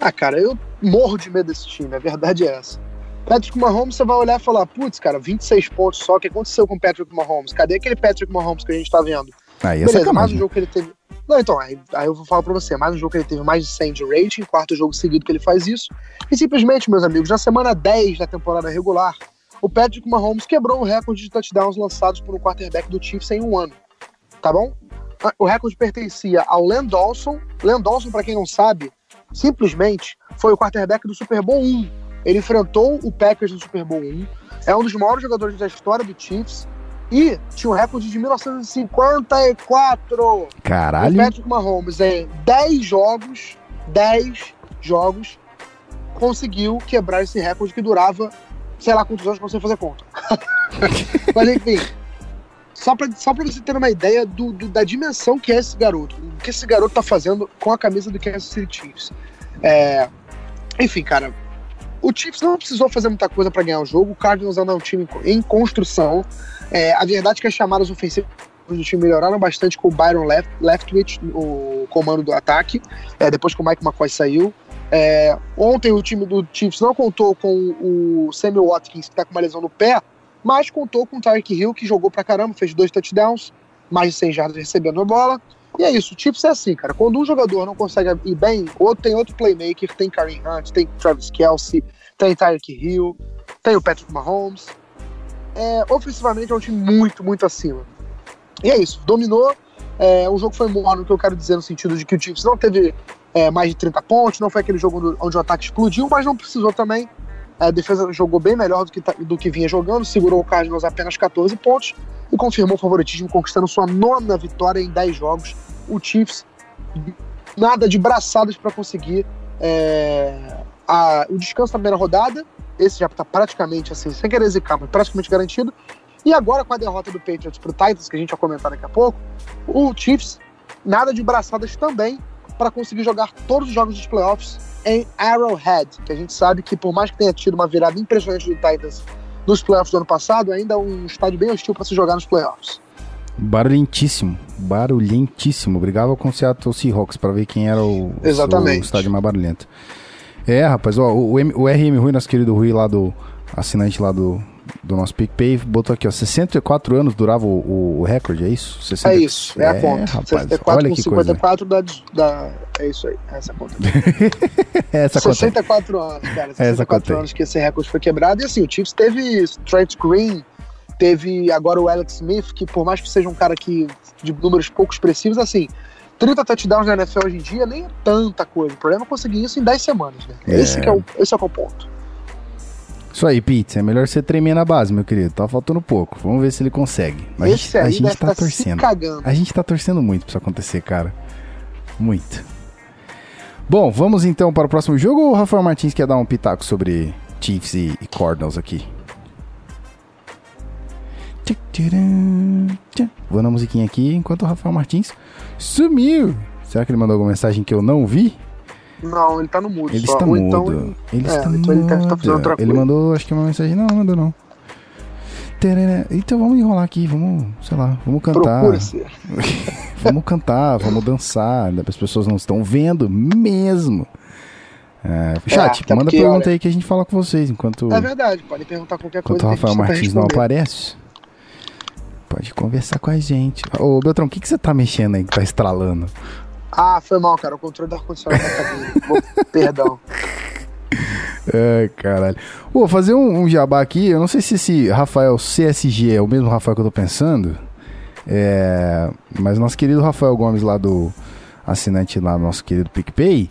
Ah, cara, eu morro de medo desse time, a verdade é essa. Patrick Mahomes, você vai olhar e falar, putz, cara, 26 pontos só, o que aconteceu com o Patrick Mahomes? Cadê aquele Patrick Mahomes que a gente tá vendo? Aí é Beleza, mais um jogo que ele teve. Não, então, aí, aí eu vou falar pra você, mais um jogo que ele teve mais de 100 de rating, quarto jogo seguido que ele faz isso. E simplesmente, meus amigos, na semana 10 da temporada regular, o Patrick Mahomes quebrou o recorde de touchdowns lançados por um quarterback do Chiefs em um ano. Tá bom? O recorde pertencia ao Len Dawson. Len Dawson, pra quem não sabe, simplesmente foi o quarterback do Super Bowl 1. Ele enfrentou o Packers no Super Bowl 1. É um dos maiores jogadores da história do Chiefs. E tinha um recorde de 1954. O Caralho. Patrick Mahomes, em 10 jogos, 10 jogos, conseguiu quebrar esse recorde que durava, sei lá quantos anos pra você fazer conta. Mas enfim, só pra, só pra você ter uma ideia do, do- da dimensão que é esse garoto, o que esse garoto tá fazendo com a camisa do Kansas City Chiefs. É, enfim, cara, o Chiefs não precisou fazer muita coisa pra ganhar o jogo, o Cardinals ainda é um time em construção. É, a verdade é que as chamadas ofensivas do time melhoraram bastante com o Byron Left, Leftwich, o comando do ataque, é, depois que o Mike McCoy saiu. É, ontem o time do Chiefs não contou com o Samuel Watkins, que tá com uma lesão no pé, mas contou com o Tyreek Hill, que jogou pra caramba, fez dois touchdowns, mais de 100 jardas recebendo a bola. E é isso, o Chiefs é assim, cara. Quando um jogador não consegue ir bem, outro tem outro playmaker, tem Kareem Hunt, tem Travis Kelsey, tem Tyreek Hill, tem o Patrick Mahomes. É, ofensivamente é um time muito, muito acima. E é isso, dominou. É, o jogo foi morno, que eu quero dizer no sentido de que o Chiefs não teve é, mais de 30 pontos, não foi aquele jogo onde o ataque explodiu, mas não precisou também. A defesa jogou bem melhor do que, tá- do que vinha jogando, segurou o Cardinals apenas 14 pontos e confirmou o favoritismo, conquistando sua nona vitória em 10 jogos. O Chiefs, nada de braçadas para conseguir é, a- o descanso na primeira rodada. Esse já está praticamente, assim, sem querer zicar, mas praticamente garantido. E agora, com a derrota do Patriots pro Titans, que a gente vai comentar daqui a pouco, o Chiefs, nada de braçadas também para conseguir jogar todos os jogos dos playoffs em Arrowhead, que a gente sabe que por mais que tenha tido uma virada impressionante do Titans nos playoffs do ano passado, ainda é um estádio bem hostil para se jogar nos playoffs. Barulhentíssimo. Barulhentíssimo. Brigava com o Seattle Seahawks pra ver quem era o, Exatamente. o estádio mais barulhento. É, rapaz, ó, o, o M- o RM Rui, nosso querido Rui lá do assinante lá do, do nosso PicPay, botou aqui, ó, 64 anos durava o, o- recorde, é isso? 60... É isso, é, a conta. rapaz, 64 olha com que coisa. 54 dá, dá. É isso aí, é essa conta. Essa conta. 64 anos, cara. Essa 64 conta aí. anos que esse recorde foi quebrado. E assim, o Chiefs teve Trent Green, teve agora o Alex Smith, que por mais que seja um cara que de números pouco expressivos, assim, 30 touchdowns na NFL hoje em dia nem é tanta coisa. O problema é conseguir isso em 10 semanas, né? É. Esse, é o, esse é é o ponto. Isso aí, Pete, é melhor você tremer na base, meu querido. Tá faltando pouco. Vamos ver se ele consegue. Mas a esse gente, a gente tá se torcendo. cagando. A gente tá torcendo muito pra isso acontecer, cara. Muito. Bom, vamos então para o próximo jogo ou o Rafael Martins quer dar um pitaco sobre Chiefs e, e Cardinals aqui? Vou na musiquinha aqui enquanto o Rafael Martins sumiu. Será que ele mandou alguma mensagem que eu não vi? Não, ele tá no mudo. Ele só. está Ou mudo. então, ele é, está então ele deve estar fazendo outra mudo. Ele coisa. mandou, acho que uma mensagem. Não, não mandou não. Então vamos enrolar aqui, vamos, sei lá, vamos cantar. Vamos cantar, vamos dançar. As pessoas não estão vendo mesmo. É, chat, até manda porque, pergunta olha- aí que a gente fala com vocês enquanto, É verdade, pode perguntar qualquer coisa. enquanto o Rafael Martins não aparece. Pode conversar com a gente. Ô, Beltrão, o que, que você tá mexendo aí que tá estralando? Ah, foi mal, cara. O controle do ar-condicionado cabine. Vou- Perdão. Ai, caralho. Vou fazer um, um jabá aqui. Eu não sei se esse Rafael CSG é o mesmo Rafael que eu tô pensando. É, mas nosso querido Rafael Gomes lá do assinante lá, nosso querido PicPay,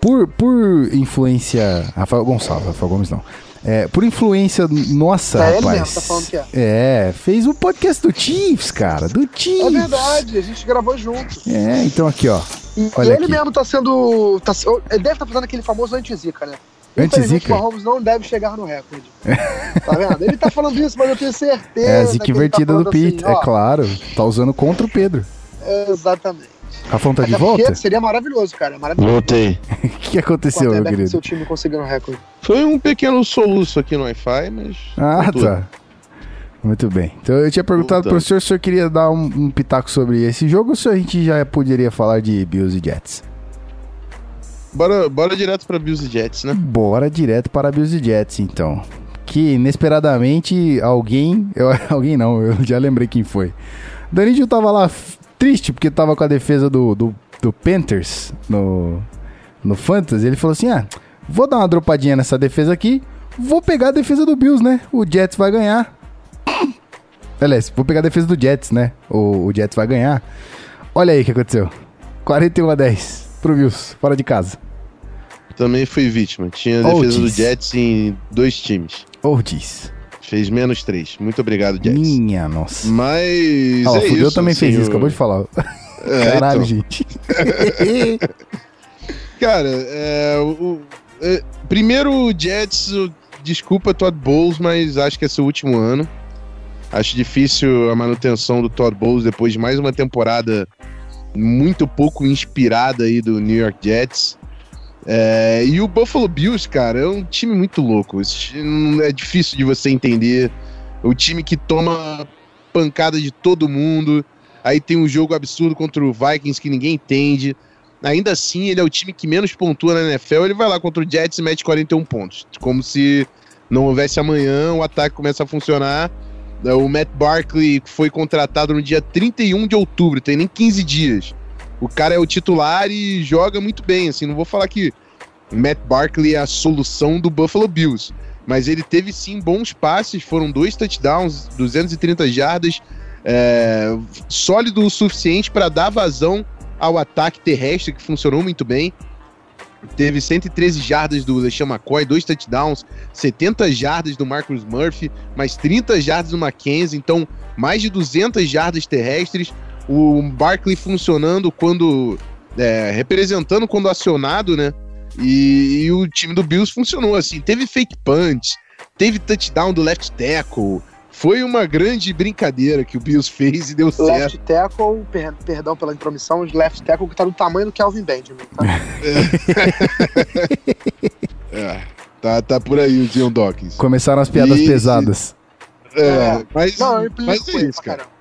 por, por influência. Rafael Gonçalves, Rafael Gomes não. É, por influência nossa, É ele rapaz. mesmo, tá falando que é. É, fez um podcast do Chiefs, cara. Do Chiefs. É verdade, a gente gravou junto. É, então aqui, ó. E Olha ele aqui. mesmo tá sendo. Tá, ele deve estar fazendo aquele famoso anti-zica, né? Anti-zica? o Mahomes não deve chegar no recorde. Tá vendo? Ele tá falando isso, mas eu tenho certeza. É a zica ele tá invertida do falando Pete, assim, é ó, claro. Tá usando contra o Pedro. Exatamente. Rafão tá de Até volta? seria maravilhoso, cara. Maravilhoso. Voltei. O que, aconteceu, meu querido? seu time conseguindo um recorde. Foi um pequeno soluço aqui no Wi-Fi, mas. Ah, tá. Muito bem. Então eu tinha perguntado Voltando. pro senhor se o senhor queria dar um, um pitaco sobre esse jogo ou se a gente já poderia falar de Bills e Jets. Bora, bora direto pra Bills e Jets, né? Bora direto para Bills e Jets, então. Que inesperadamente alguém. Eu, alguém não, eu já lembrei quem foi. Danilo tava lá triste, porque tava com a defesa do, do, do Panthers no, no Fantasy. Ele falou assim: ah, vou dar uma dropadinha nessa defesa aqui, vou pegar a defesa do Bills, né? O Jets vai ganhar. Aliás, vou pegar a defesa do Jets, né? O, o Jets vai ganhar. Olha aí o que aconteceu. 41 a 10 pro Bills, fora de casa. Também fui vítima. Tinha a Oh, defesa do jeez. Jets em dois times. Oh, diz. Fez menos três. Muito obrigado, Jets. Minha nossa. Mas. Ah, é Fudeu isso, também fez assim, isso, acabou de falar. É, Caralho, então. gente. Cara, é, o, é, primeiro Jets, o- desculpa Todd Bowles, mas acho que é seu último ano. Acho difícil a manutenção do Todd Bowles depois de mais uma temporada muito pouco inspirada aí do New York Jets. É, e o Buffalo Bills, cara, é um time muito louco. É difícil de você entender. O time que toma pancada de todo mundo. Aí tem um jogo absurdo contra o Vikings que ninguém entende. Ainda assim, ele é o time que menos pontua na NFL. Ele vai lá contra o Jets e mete 41 pontos. Como se não houvesse amanhã, o ataque começa a funcionar. O Matt Barkley foi contratado no dia 31 de outubro, tem nem 15 dias. O cara é o titular e joga muito bem, assim, não vou falar que Matt Barkley é a solução do Buffalo Bills, mas ele teve sim bons passes, foram dois touchdowns, 230 jardas, é, sólido o suficiente para dar vazão ao ataque terrestre, que funcionou muito bem. Teve 113 jardas do LeSean McCoy, dois touchdowns, 70 jardas do Marcus Murphy, mais 30 jardas do Mackenzie, então mais de 200 jardas terrestres. O Barkley funcionando quando. é, representando quando acionado, né? E, e o time do Bills funcionou assim. Teve fake punch, teve touchdown do left tackle. Foi uma grande brincadeira que o Bills fez e deu certo. Left tackle, per- perdão pela intromissão, left tackle que tá do tamanho do Kelvin Benjamin. Tá? É, tá, tá por aí o Dion Dawkins. Começaram as piadas Ih, pesadas. É, É. mas, Não, eu mas é isso, cara. caramba.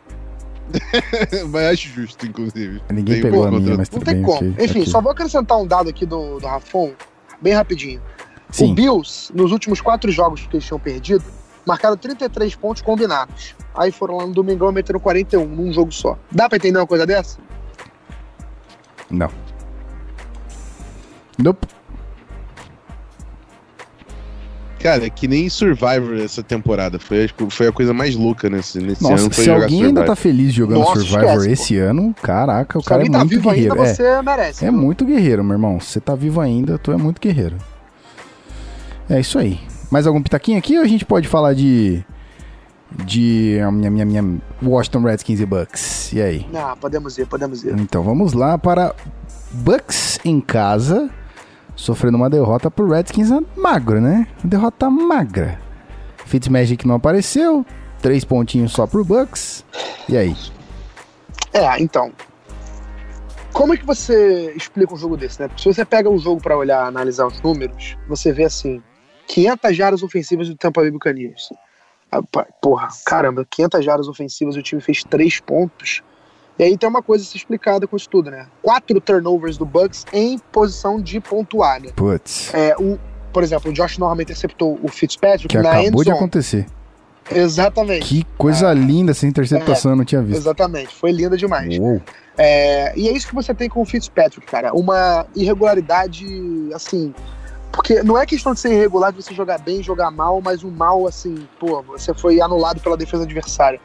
mas acho justo, inclusive. Ninguém Tem pegou a contra- minha, mas Não tem bem. como. ok, Enfim, ok. só vou acrescentar um dado aqui do, do Rafon, bem rapidinho. O Sim, Bills, nos últimos quatro jogos que eles tinham perdido, marcaram 33 pontos combinados. Aí foram lá no domingão e meteram 41 num jogo só. Dá pra entender uma coisa dessa? não. Nope. Cara, é que nem Survivor essa temporada. Foi, foi a coisa mais louca nesse, nesse Nossa, ano. Foi se jogar alguém Survivor. ainda tá feliz jogando Nossa, Survivor esquece, esse ano, caraca, o Se cara é tá muito vivo guerreiro. ainda, É, você merece. é muito guerreiro, meu irmão. Você tá vivo ainda, tu é muito guerreiro. É isso aí. Mais algum pitaquinho aqui ou a gente pode falar de. De. Minha, minha, minha Washington Redskins e Bucks? E aí? Ah, podemos ir, podemos ir. Então vamos lá para Bucks em casa, sofrendo uma derrota pro Redskins magro, né? Derrota magra. Fitzmagic não apareceu, três pontinhos só pro Bucks. E aí? É, então. Como é que você explica um jogo desse, né? Porque se você pega um jogo pra olhar, analisar os números, você vê assim: 500 jardas ofensivas do Tampa Bay Buccaneers. Porra, caramba, 500 jardas ofensivas o time fez 3 pontos. E aí tem uma coisa a ser explicada com isso tudo, né? Quatro turnovers do Bucks em posição de pontuar, né? Putz, É, o, por exemplo, o Josh Norman interceptou o Fitzpatrick que na acabou de acontecer. Exatamente. Que coisa linda essa interceptação, eu não tinha visto. Exatamente. Foi linda demais. Uou. É, e é isso que você tem com o Fitzpatrick, cara. Uma irregularidade, assim. Porque não é questão de ser irregular, de você jogar bem, jogar mal, mas um mal, assim, pô, você foi anulado pela defesa adversária.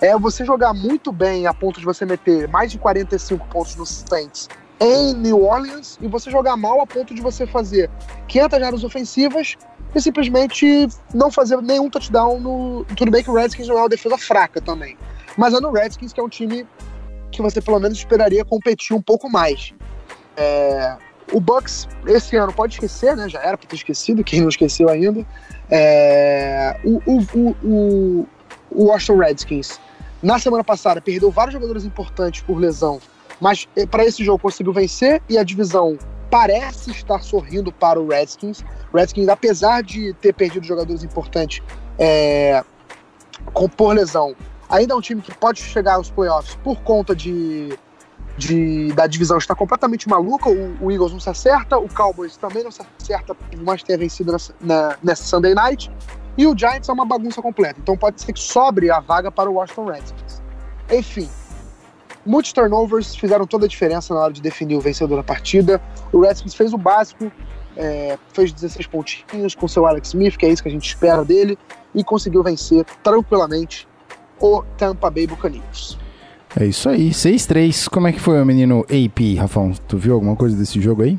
É você jogar muito bem a ponto de você meter mais de 45 pontos no Saints em New Orleans e você jogar mal a ponto de você fazer 500 jardas ofensivas e simplesmente não fazer nenhum touchdown no. Tudo bem que o Redskins não é uma defesa fraca também. Mas é no Redskins que é um time que você pelo menos esperaria competir um pouco mais. É, o Bucks, esse ano, pode esquecer, né? Já era pra ter esquecido, quem não esqueceu ainda. É, o, o, o, o, o Washington Redskins, na semana passada, perdeu vários jogadores importantes por lesão, mas para esse jogo conseguiu vencer e a divisão parece estar sorrindo para o Redskins. Redskins, apesar de ter perdido jogadores importantes é, com, por lesão, ainda é um time que pode chegar aos playoffs por conta de, de da divisão estar completamente maluca. O, o Eagles não se acerta, o Cowboys também não se acerta, que tenha vencido na, nessa Sunday Night. E o Giants é uma bagunça completa. Então pode ser que sobre a vaga para o Washington Redskins. Enfim, Muitos turnovers fizeram toda a diferença na hora de definir o vencedor da partida. O Redskins fez o básico, é, fez 16 pontinhos com seu Alex Smith, que é isso que a gente espera dele, e conseguiu vencer tranquilamente o Tampa Bay Buccaneers. É isso aí, 6-3. Como é que foi o menino AP, Rafão? Tu viu alguma coisa desse jogo aí?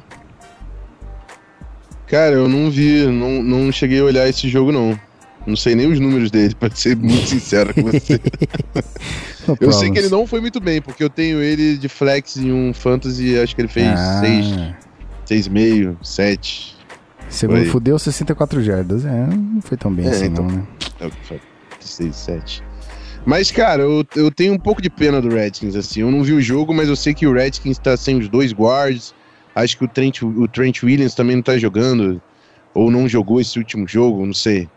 Cara, eu não vi, não, não cheguei a olhar esse jogo, não. Não sei nem os números dele, pra ser muito sincero com você. Eu sei que ele não foi muito bem, porque eu tenho ele de flex em um fantasy, acho que ele fez Ah, 6, 6,5, 7. Segundo Foi. fudeu 64 jardas. É, não foi tão bem É, assim, então. não, né? É o que foi. 6, 7. Mas, cara, eu, eu tenho um pouco de pena do Redskins, assim. Eu não vi o jogo, mas eu sei que o Redskins tá sem os dois guards. Acho que o Trent, o Trent Williams também não tá jogando. Ou não jogou esse último jogo, não sei.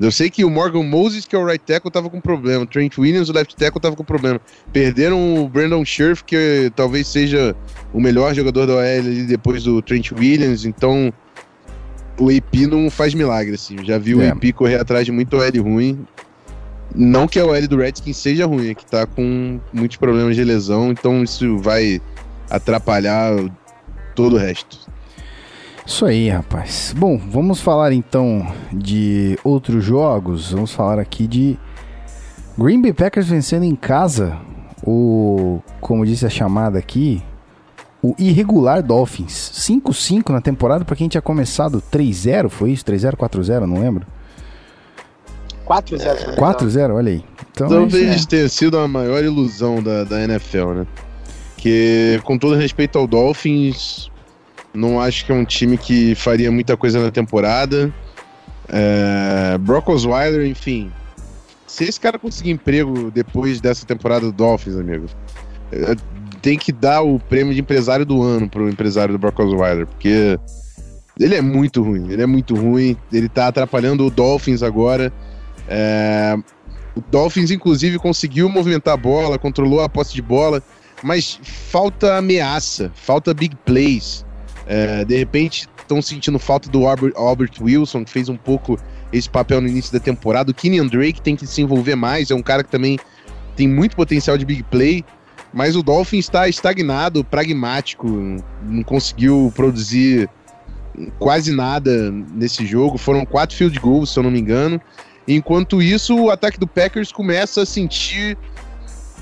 Eu sei que o Morgan Moses, que é o right tackle, tava com problema. O Trent Williams, o left tackle, tava com problema. Perderam o Brandon Scherf, que talvez seja o melhor jogador da OL depois do Trent Williams. Então, o AP não faz milagre, assim. Já vi o É. AP correr atrás de muito OL ruim. Não que a OL do Redskins seja ruim, é que tá com muitos problemas de lesão, então isso vai atrapalhar todo o resto. Isso aí, rapaz. Bom, vamos falar então de outros jogos. Vamos falar aqui de Green Bay Packers vencendo em casa o, como disse a chamada aqui, o irregular Dolphins. 5-5 na temporada para quem tinha começado 3-0, foi isso? 3-0, 4-0, não lembro. 4 0 se não me engano. 4-0, olha aí. Então, Talvez isso tenha sido a maior ilusão da, da NFL, né? Que, com todo respeito ao Dolphins, não acho que é um time que faria muita coisa na temporada. É, Brock Osweiler, enfim. Se esse cara conseguir emprego depois dessa temporada do Dolphins, amigo, é, tem que dar o prêmio de empresário do ano pro empresário do Brock Osweiler, porque ele é muito ruim, ele é muito ruim, ele tá atrapalhando o Dolphins agora. É, o Dolphins, inclusive, conseguiu movimentar a bola, controlou a posse de bola, mas falta ameaça, falta big plays. É, de repente, estão sentindo falta do Albert, Albert Wilson, que fez um pouco esse papel no início da temporada. O Kenyan Drake tem que se envolver mais, é um cara que também tem muito potencial de big play, mas o Dolphins está estagnado, pragmático, não conseguiu produzir quase nada nesse jogo. Foram quatro field goals, se eu não me engano. Enquanto isso, o ataque do Packers começa a sentir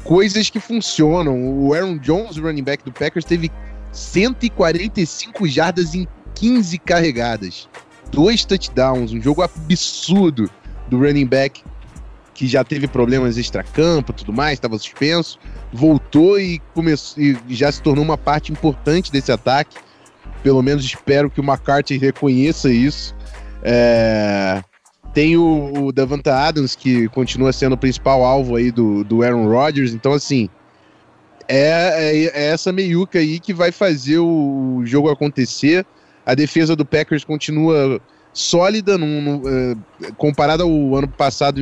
coisas que funcionam. O Aaron Jones, running back do Packers, teve 145 jardas em 15 carregadas. Dois touchdowns, um jogo absurdo do running back que já teve problemas extracampo e tudo mais, estava suspenso, voltou e, começou, e já se tornou uma parte importante desse ataque. Pelo menos espero que o McCarthy reconheça isso. É, Tem o, o Davanta Adams, que continua sendo o principal alvo aí do, do Aaron Rodgers. Então, assim, é, é, é essa meiuca aí que vai fazer o jogo acontecer. A defesa do Packers continua sólida, é, comparada ao ano passado.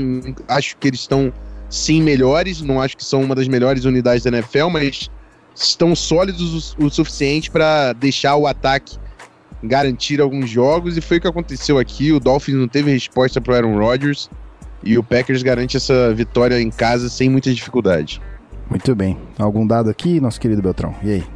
Acho que eles estão sim melhores. Não acho que são uma das melhores unidades da NFL, mas estão sólidos o, o suficiente para deixar o ataque garantir alguns jogos. E foi o que aconteceu aqui. O Dolphins não teve resposta para Aaron Rodgers. E o Packers garante essa vitória em casa sem muita dificuldade. Muito bem. Algum dado aqui, nosso querido Beltrão? E aí?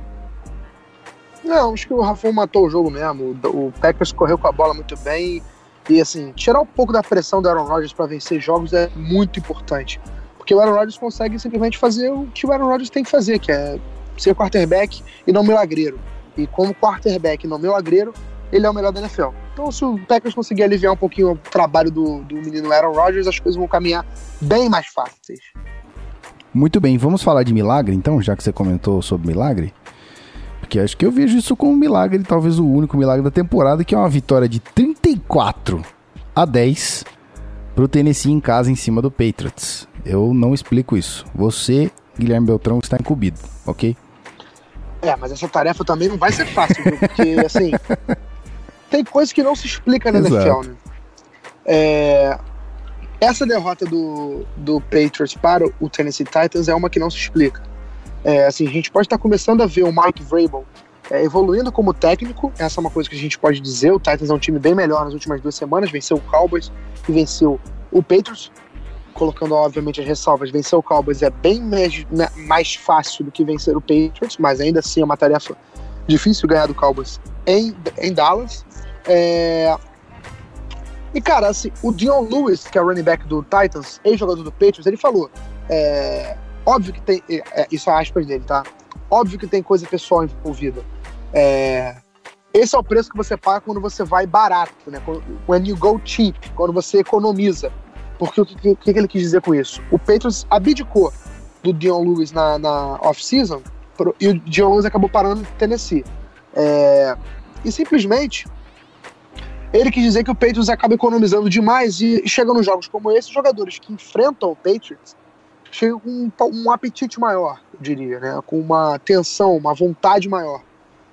Não, acho que o Rafão matou o jogo mesmo. O, Packers correu com a bola muito bem. E assim, tirar um pouco da pressão do Aaron Rodgers para vencer jogos é muito importante. Porque o Aaron Rodgers consegue simplesmente fazer o que o Aaron Rodgers tem que fazer, que é ser quarterback e não milagreiro. E como quarterback e não milagreiro, ele é o melhor da NFL. Então, se o Packers conseguir aliviar um pouquinho o trabalho do, do menino Aaron Rodgers, as coisas vão caminhar bem mais fáceis. Muito bem, vamos falar de milagre então, já que você comentou sobre milagre? Porque acho que eu vejo isso como um milagre, talvez o único milagre da temporada, que é uma vitória de 34 a 10 pro Tennessee em casa em cima do Patriots. Eu não explico isso. Você, Guilherme Beltrão, está incumbido, ok? É, mas essa tarefa também não vai ser fácil, viu? porque assim, tem coisa que não se explica na Exato. NFL, né? É, essa derrota do, do Patriots para o Tennessee Titans é uma que não se explica. É, assim, a gente pode estar começando a ver o Mike Vrabel é, evoluindo como técnico, essa é uma coisa que a gente pode dizer. O Titans é um time bem melhor nas últimas duas semanas, venceu o Cowboys e venceu o Patriots. colocando obviamente as ressalvas, vencer o Cowboys é bem mais, né, mais fácil do que vencer o Patriots, mas ainda assim é uma tarefa difícil ganhar do Cowboys em, em Dallas. É, E, cara, assim, o Dion Lewis, que é o running back do Titans, ex-jogador do Patriots, ele falou: é, óbvio que tem. é, é, isso é aspas dele, tá? Óbvio que tem coisa pessoal envolvida. É, esse é o preço que você paga quando você vai barato, né? When you go cheap, quando você economiza. Porque o que, o que ele quis dizer com isso? O Patriots abdicou do Dion Lewis na, na off-season e o Dion Lewis acabou parando no Tennessee. É, e simplesmente ele quis dizer que o Patriots acaba economizando demais e chega nos jogos como esse, os jogadores que enfrentam o Patriots chegam com um, um apetite maior, eu diria, né? Com uma tensão, uma vontade maior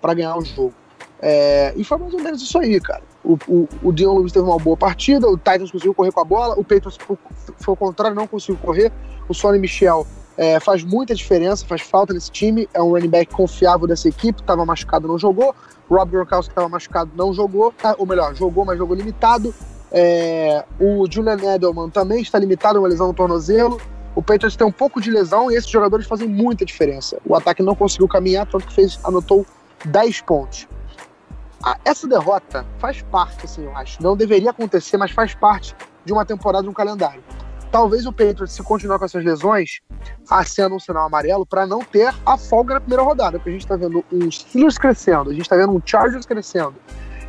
para ganhar o jogo. É, e foi mais ou menos isso aí, cara. O, o, o Dion Lewis teve uma boa partida, o Titans conseguiu correr com a bola, o Patriots foi, foi o contrário, não conseguiu correr. O Sonny Michel é, faz muita diferença, faz falta nesse time, é um running back confiável dessa equipe, estava machucado, não jogou. Rob Gronkowski estava machucado, não jogou, ah, ou melhor, jogou, mas jogou limitado. É, o Julian Edelman também está limitado, uma lesão no tornozelo. O Patriots tem um pouco de lesão e esses jogadores fazem muita diferença. O ataque não conseguiu caminhar, tanto que fez, anotou 10 pontos. Ah, essa derrota faz parte, assim, eu acho. Não deveria acontecer, mas faz parte de uma temporada, de um calendário. Talvez o Patriots, se continuar com essas lesões, acenda um sinal amarelo para não ter a folga na primeira rodada, porque a gente está vendo um Steelers crescendo, a gente está vendo um Chargers crescendo,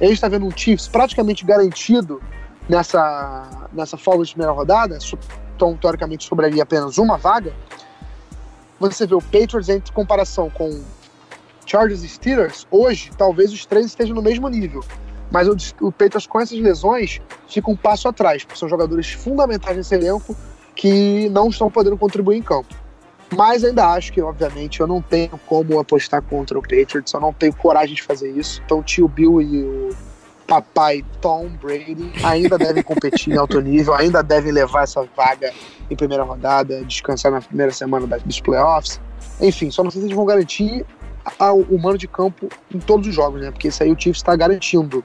a gente está vendo um Chiefs praticamente garantido nessa, nessa folga de primeira rodada, então teoricamente sobraria apenas uma vaga. Você vê o Patriots em comparação com Chargers e Steelers, hoje talvez os três estejam no mesmo nível. Mas o, o Patriots com essas lesões fica um passo atrás, porque são jogadores fundamentais nesse elenco que não estão podendo contribuir em campo. Mas ainda acho que, obviamente, eu não tenho como apostar contra o Patriots, eu não tenho coragem de fazer isso. Então o tio Bill e o papai Tom Brady ainda devem competir em alto nível, ainda devem levar essa vaga em primeira rodada, descansar na primeira semana dos playoffs. Enfim, só não sei se eles vão garantir a- o mano de campo em todos os jogos, né? Porque isso aí o Chiefs está garantindo.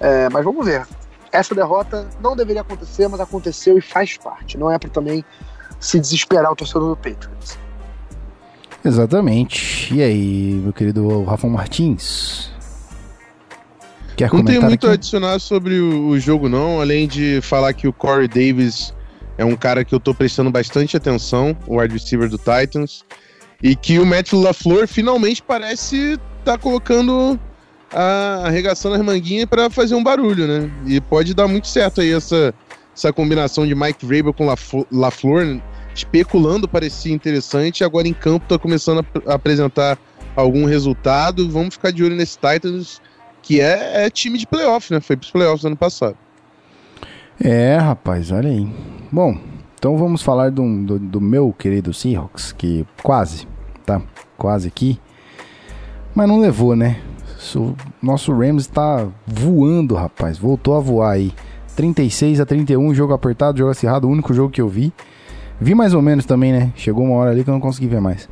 É, mas vamos ver. Essa derrota não deveria acontecer, mas aconteceu e faz parte. Não é para também se desesperar o torcedor do Patriots. Exatamente. E aí, meu querido Rafa Martins? Quer Não tenho muito a aqui? adicionar sobre o, o jogo, não, além de falar que o Corey Davis é um cara que eu tô prestando bastante atenção, o wide receiver do Titans, e que o Matt LaFleur finalmente parece tá colocando a arregaçando as manguinhas para fazer um barulho, né? E pode dar muito certo aí essa, essa combinação de Mike Vrabel com Lafo- LaFleur, né? especulando parecia interessante, agora em campo tá começando a apresentar algum resultado. Vamos ficar de olho nesse Titans que é, é time de playoff, né? Foi pros playoffs ano passado. É, rapaz, olha aí. Bom, então vamos falar do, do, do meu querido Seahawks, que quase, tá? Quase aqui. Mas não levou, né? Isso- Nosso Rams tá voando, rapaz. Voltou a voar aí. 36 a 31, jogo apertado, jogo acirrado, o único jogo que eu vi. Vi mais ou menos também, né? Chegou uma hora ali que eu não consegui ver mais.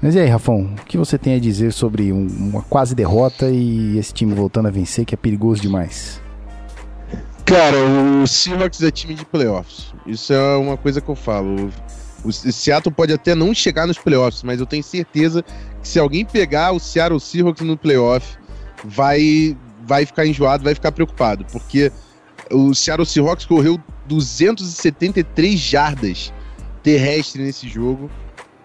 Mas e aí, Rafão, o que você tem a dizer sobre um- uma quase derrota e esse time voltando a vencer, que é perigoso demais? Cara, o Seahawks é time de playoffs. Isso é uma coisa que eu falo. O Seattle pode até não chegar nos playoffs, mas eu tenho certeza que se alguém pegar o Seattle Seahawks no playoff, vai, vai ficar enjoado, vai ficar preocupado, porque o Seattle Seahawks correu 273 jardas terrestres nesse jogo.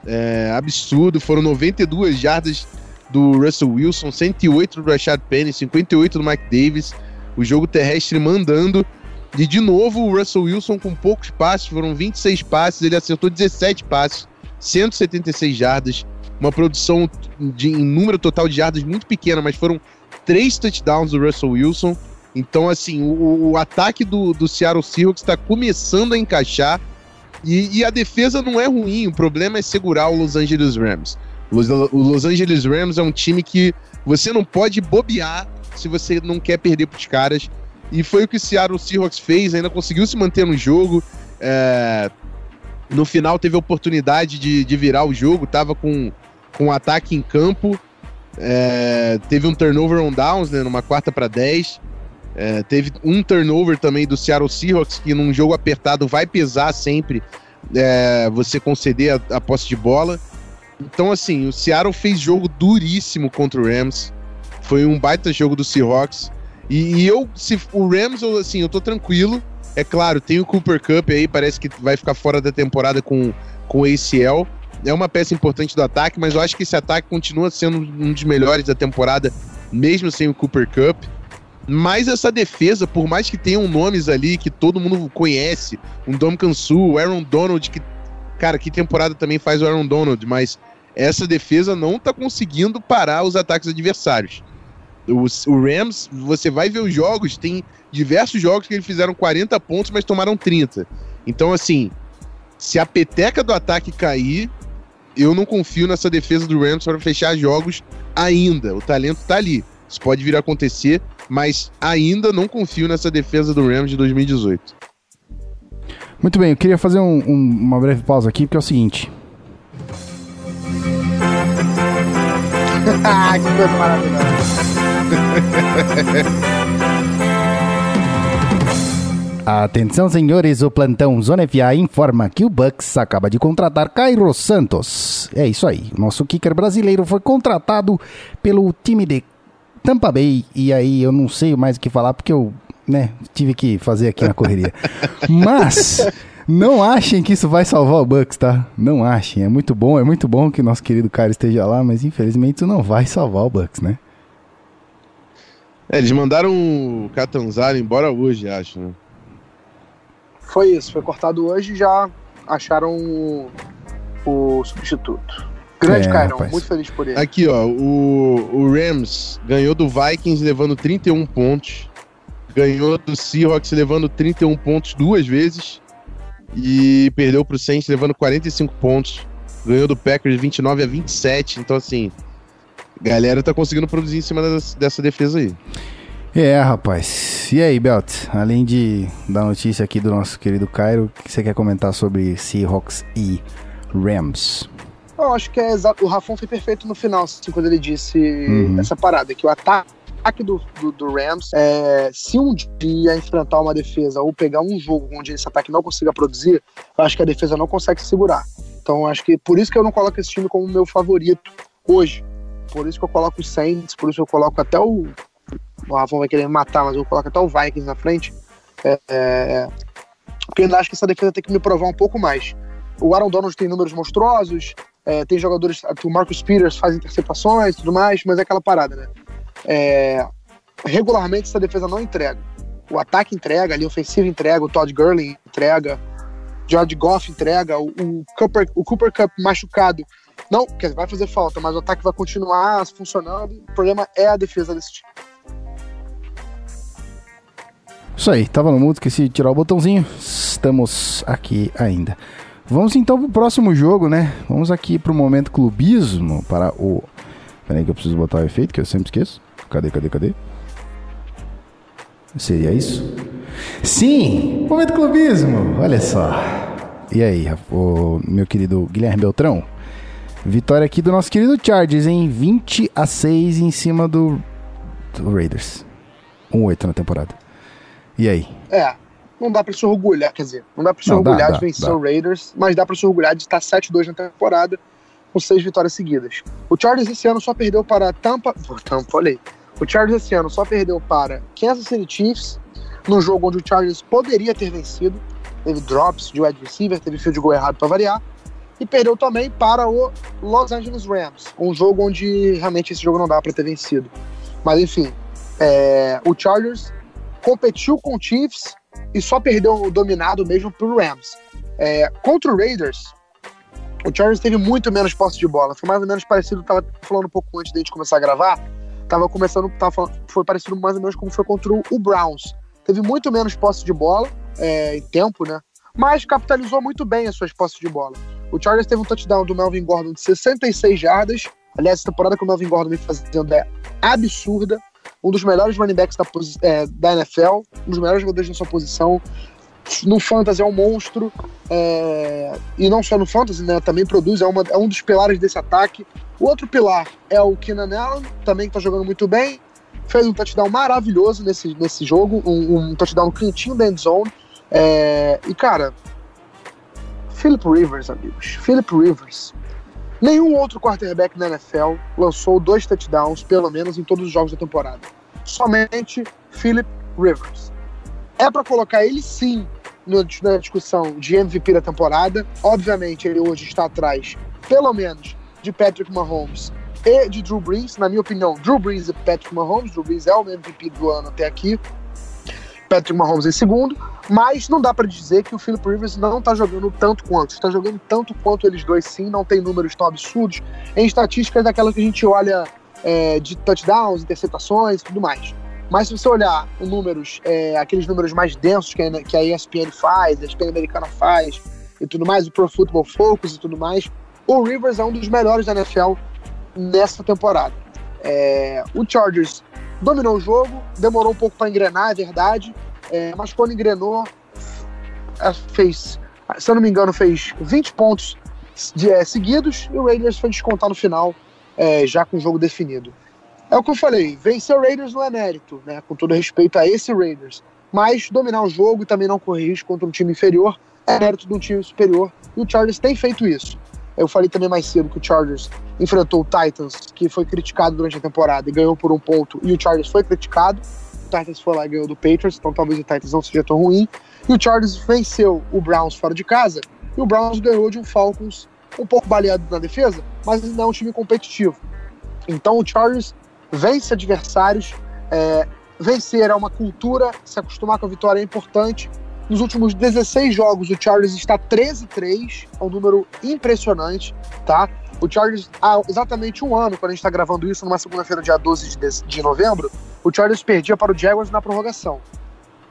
É absurdo, foram 92 jardas do Russell Wilson, 108 do Rashad Penny, 58 do Mike Davis. O jogo terrestre mandando. E de novo o Russell Wilson com poucos passes, foram 26 passes, ele acertou 17 passes, 176 jardas, uma produção de, em número total de jardas muito pequena, mas foram três touchdowns do Russell Wilson. Então, assim, o, o ataque do, do Seattle Seahawks está começando a encaixar e, e a defesa não é ruim, o problema é segurar o Los Angeles Rams. O Los, o Los Angeles Rams é um time que você não pode bobear se você não quer perder para os caras. E foi o que o Seattle Seahawks fez, ainda conseguiu se manter no jogo. é, no final teve a oportunidade de, de virar o jogo, tava com, com um ataque em campo. é, teve um turnover on downs, né, numa quarta para 10. É, teve um turnover também do Seattle Seahawks, que num jogo apertado vai pesar sempre é, você conceder a, a posse de bola. Então, assim, o Seattle fez jogo duríssimo contra o Rams. Foi um baita jogo do Seahawks. E, e eu, se o Rams, eu, assim, eu tô tranquilo. É claro, tem o Cooper Cup aí, parece que vai ficar fora da temporada com, com o ACL. É uma peça importante do ataque, mas eu acho que esse ataque continua sendo um dos melhores da temporada, mesmo sem o Cooper Cup. Mas essa defesa, por mais que tenham nomes ali que todo mundo conhece, um Dom Kansu, o Aaron Donald, que, cara, que temporada também faz o Aaron Donald, mas essa defesa não tá conseguindo parar os ataques adversários. Os- O, Rams, você vai ver os jogos, tem diversos jogos que eles fizeram 40 pontos, mas tomaram 30. Então, assim, se a peteca do ataque cair, eu não confio nessa defesa do Rams para fechar jogos ainda. O talento tá ali. Isso pode vir a acontecer, mas ainda não confio nessa defesa do Rams de 2018. Muito bem, eu queria fazer um- um- uma breve pausa aqui, porque é o seguinte. Ah, que coisa maravilhosa. Atenção, senhores, o plantão Zona FA informa que o Bucks acaba de contratar Cairo Santos. É isso aí, o nosso kicker brasileiro foi contratado pelo time de Tampa Bay. E aí eu não sei mais o que falar porque eu, né, tive que fazer aqui na correria. Mas não achem que isso vai salvar o Bucks, tá? Não achem. É muito bom, é muito bom que o nosso querido Cairo esteja lá, mas infelizmente isso não vai salvar o Bucks, né? É, eles mandaram o Catanzaro embora hoje, acho, né? Foi isso, foi cortado hoje e já acharam o, o substituto. Grande É, Cairão, rapaz. muito feliz por ele. Aqui, ó, o, o Rams ganhou do Vikings levando 31 pontos. Ganhou do Seahawks levando 31 pontos duas vezes. E perdeu pro Saints levando 45 pontos. Ganhou do Packers 29 a 27. Então, assim, galera tá conseguindo produzir em cima dessa, dessa defesa aí. É, rapaz. E aí, Belt? Além de dar notícia aqui do nosso querido Cairo, o que você quer comentar sobre Seahawks e Rams? Eu acho que é exato. O Rafon foi perfeito no final, assim, quando ele disse Uhum. essa parada, que o ataque do, do, do Rams, é, se um dia enfrentar uma defesa ou pegar um jogo onde esse ataque não consiga produzir, eu acho que a defesa não consegue segurar. Então eu acho que por isso que eu não coloco esse time como meu favorito hoje. Por isso que eu coloco o Saints, por isso que eu coloco até o. O Rafon vai querer me matar, mas eu coloco até o Vikings na frente. É, é, porque eu ainda acho que essa defesa tem que me provar um pouco mais. O Aaron Donald tem números monstruosos, é, tem jogadores. O Marcus Peters faz interceptações e tudo mais, mas é aquela parada, né? É, regularmente essa defesa não entrega. O ataque entrega, a linha ofensiva entrega, o Todd Gurley entrega, George Goff entrega, o, o Cooper, o Cooper Cup machucado. Não, quer dizer, vai fazer falta, mas o ataque vai continuar funcionando. O problema é a defesa desse time. Isso aí, tava no mudo, esqueci de tirar o botãozinho. Estamos aqui ainda. Vamos então pro próximo jogo, né? Vamos aqui pro momento clubismo para o. Peraí que eu preciso botar o efeito, que eu sempre esqueço. Cadê, cadê, cadê? Seria isso? Sim! Momento clubismo! Olha só. E aí, o meu querido Guilherme Beltrão? Vitória aqui do nosso querido Chargers, em 20 a 6 em cima do, do Raiders. 1-8 na temporada. E aí? É, não dá pra se orgulhar, quer dizer, não dá pra se Não, orgulhar dá, de vencer dá. o Raiders, mas dá pra se orgulhar de estar 7-2 na temporada, com seis vitórias seguidas. O Chargers esse ano só perdeu para Tampa. Pô, Tampa, olha aí. O Chargers esse ano só perdeu para Kansas City Chiefs, num jogo onde o Chargers poderia ter vencido. Teve drops de wide receiver, teve field goal errado para variar. E perdeu também para o Los Angeles Rams, um jogo onde realmente esse jogo não dá para ter vencido. Mas enfim, é, o Chargers competiu com o Chiefs e só perdeu o dominado mesmo pro Rams. É, contra o Raiders, o Chargers teve muito menos posse de bola. Foi mais ou menos parecido, tava falando um pouco antes da gente começar a gravar. Tava começando, tava foi parecido mais ou menos como foi contra o Browns. Teve muito menos posse de bola é, em tempo, né? Mas capitalizou muito bem as suas posses de bola. O Chargers teve um touchdown do Melvin Gordon de 66 jardas. Aliás, essa temporada que o Melvin Gordon vem fazendo é absurda. Um dos melhores running backs da, é, da NFL, um dos melhores jogadores na sua posição. No Fantasy é um monstro. é, e não só no Fantasy, né? Também produz, é, uma- é um dos pilares desse ataque. O outro pilar é o Keenan Allen, também que tá jogando muito bem. fez um touchdown maravilhoso nesse, nesse jogo, um, um touchdown no cantinho da endzone. É, e, cara, Philip Rivers, amigos, Philip Rivers. Nenhum outro quarterback na NFL lançou dois touchdowns, pelo menos, em todos os jogos da temporada. Somente Philip Rivers. É para colocar ele sim na discussão de MVP da temporada. Obviamente, ele hoje está atrás, pelo menos, de Patrick Mahomes e de Drew Brees. Na minha opinião, Drew Brees e Patrick Mahomes. Drew Brees é o MVP do ano até aqui. Patrick Mahomes em segundo. Mas não dá para dizer que o Philip Rivers não tá jogando tanto quanto. Está jogando tanto quanto eles dois sim. Não tem números tão absurdos. Em estatísticas daquelas que a gente olha é, de touchdowns, interceptações e tudo mais. Mas se você olhar os números, é, aqueles números mais densos que a, que a ESPN faz, a ESPN americana faz e tudo mais, o Pro Football Focus e tudo mais, o Rivers é um dos melhores da NFL nessa temporada. É, o Chargers dominou o jogo, demorou um pouco para engrenar, é verdade, é, mas quando engrenou, é, fez, se eu não me engano, fez 20 pontos de, é, seguidos e o Raiders foi descontar no final, é, já com o jogo definido. É o que eu falei, vencer o Raiders não é mérito, né? Com todo respeito a esse Raiders. Mas dominar o jogo e também não correr risco contra um time inferior é mérito de um time superior. E o Chargers tem feito isso. Eu falei também mais cedo que o Chargers enfrentou o Titans, que foi criticado durante a temporada e ganhou por um ponto, e o Chargers foi criticado. Titans foi lá e ganhou do Patriots, então talvez o Titans não seja tão ruim. E o Chargers venceu o Browns fora de casa, e o Browns ganhou de um Falcons um pouco baleado na defesa, mas ainda é um time competitivo. Então o Chargers vence adversários. É, vencer é uma cultura, se acostumar com a vitória é importante. Nos últimos 16 jogos, o Chargers está 13-3, é um número impressionante, tá? O Chargers, há exatamente um ano, quando a gente está gravando isso, numa segunda-feira, dia 12 de, de- de novembro, o Chargers perdia para o Jaguars na prorrogação,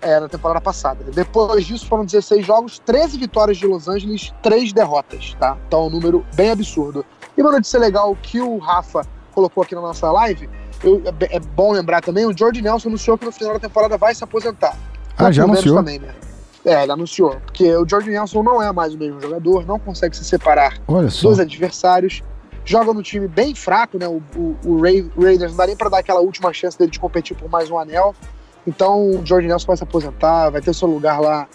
é, na temporada passada. Depois disso, foram 16 jogos, 13 vitórias de Los Angeles, 3 derrotas, tá? Então é um número bem absurdo. E uma notícia legal que o Rafa colocou aqui na nossa live, eu- é, é bom lembrar também, o George Nelson anunciou que no final da temporada vai se aposentar. Ah, já anunciou? Também, né? É, ele anunciou. Porque o George Nelson não é mais o mesmo jogador, não consegue se separar dos adversários. Joga no time bem fraco, né? O, o, o Ra- Raiders não dá nem pra dar aquela última chance dele de competir por mais um anel. Então o George Nelson vai se aposentar, vai ter seu lugar lá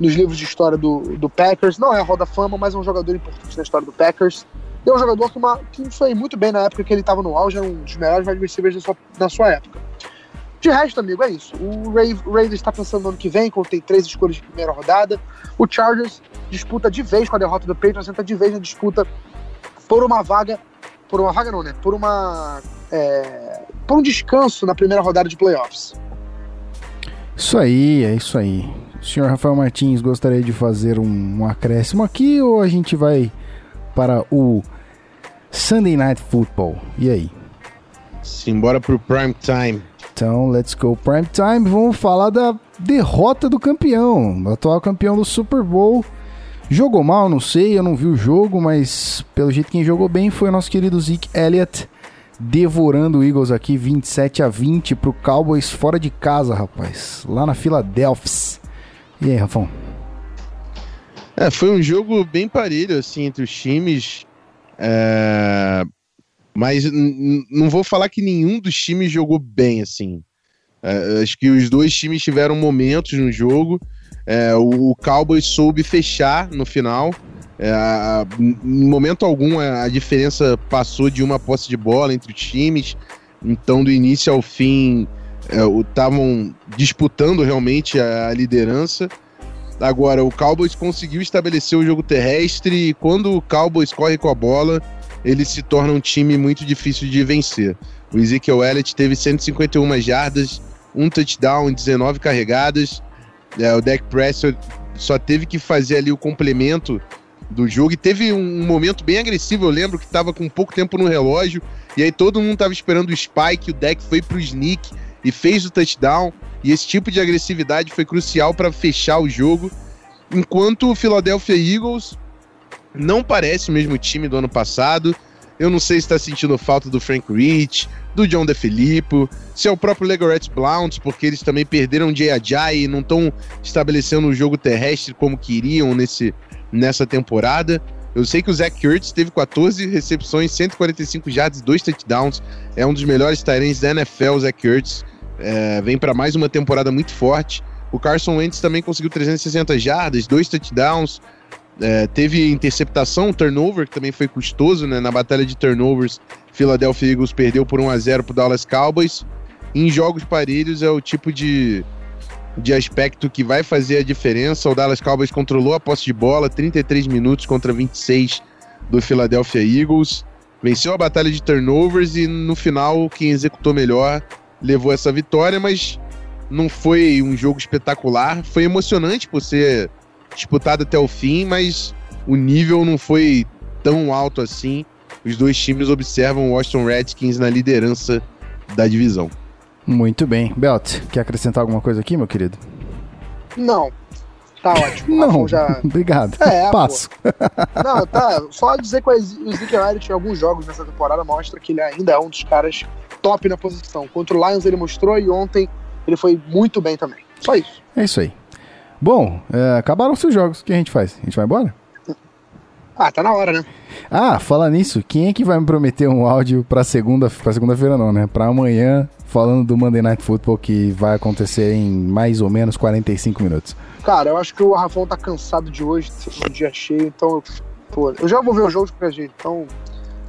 nos livros de história do, do Packers. Não é a Roda Fama, mas é um jogador importante na história do Packers. E é um jogador que, uma, que foi muito bem na época que ele estava no auge, era um dos melhores wide receivers da sua, sua época. De resto, amigo, é isso. O Raiders está pensando no ano que vem, quando tem três escolhas de primeira rodada. O Chargers disputa de vez com a derrota do Patriots, entra de vez na disputa por uma vaga. Por uma vaga não, né? Por uma. é, por um descanso na primeira rodada de playoffs. Isso aí, é isso aí. O senhor Rafael Martins gostaria de fazer um, um acréscimo aqui ou a gente vai para o Sunday Night Football? E aí? Simbora pro prime time. Então, let's go prime time. Vamos falar da derrota do campeão, do atual campeão do Super Bowl. Jogou mal, não sei, eu não vi o jogo, mas pelo jeito quem jogou bem foi o nosso querido Zeke Elliott, devorando o Eagles aqui 27 a 20 pro Cowboys fora de casa, rapaz, lá na Filadélfia. E aí, Rafão? É, foi um jogo bem parelho, assim, entre os times. É, Mas não vou falar que nenhum dos times jogou bem, assim. É, acho que os dois times tiveram momentos no jogo. É, o Cowboys soube fechar no final. É, em momento algum a, a diferença passou de uma posse de bola entre os times. Então, do início ao fim, estavam disputando realmente a- a liderança. Agora, o Cowboys conseguiu estabelecer o jogo terrestre e quando o Cowboys corre com a bola, ele se torna um time muito difícil de vencer. O Ezekiel Elliott teve 151 jardas, um touchdown em 19 carregadas. É, o Dak Prescott só teve que fazer ali o complemento do jogo e teve um momento bem agressivo. Eu lembro que estava com pouco tempo no relógio e aí todo mundo estava esperando o spike. O Dak foi pro sneak e fez o touchdown. E esse tipo de agressividade foi crucial para fechar o jogo. Enquanto o Philadelphia Eagles não parece o mesmo time do ano passado. Eu não sei se está sentindo falta do Frank Rich, do John DeFilippo, se é o próprio Legoretz Blount, porque eles também perderam Jay Ajayi e não estão estabelecendo o jogo terrestre como queriam nesse, nessa temporada. Eu sei que o Zach Ertz teve 14 recepções, 145 jardas, dois touchdowns. É um dos melhores Tyrants da NFL, o Zach Ertz. É, vem para mais uma temporada muito forte. O Carson Wentz também conseguiu 360 jardas, dois touchdowns. É, teve interceptação, turnover, que também foi custoso, né? Na batalha de turnovers, Philadelphia Eagles perdeu por 1 a 0 para o Dallas Cowboys. Em jogos parelhos é o tipo de, de aspecto que vai fazer a diferença. O Dallas Cowboys controlou a posse de bola, 33 minutos contra 26 do Philadelphia Eagles. Venceu a batalha de turnovers e no final quem executou melhor levou essa vitória, mas não foi um jogo espetacular. Foi emocionante por ser disputado até o fim, mas o nível não foi tão alto assim. Os dois times observam o Washington Redskins na liderança da divisão. Muito bem. Belt, quer acrescentar alguma coisa aqui, meu querido? Não. Tá ótimo. Não, já. obrigado. É, pô. Passo. Não, tá. Só dizer que o Ezekiel Elliott em alguns jogos nessa temporada mostra que ele ainda é um dos caras top na posição. Contra o Lions ele mostrou e ontem ele foi muito bem também. Só isso. É isso aí. Bom, é, acabaram-se os jogos. O que a gente faz? A gente vai embora? Ah, tá na hora, né? Ah, falar nisso, quem é que vai me prometer um áudio pra segunda, pra segunda-feira não, né? Pra amanhã, falando do Monday Night Football que vai acontecer em mais ou menos 45 minutos. Cara, eu acho que o Rafão tá cansado de hoje, um dia cheio, então. Pô, eu já vou ver o jogo qualquer jeito, então.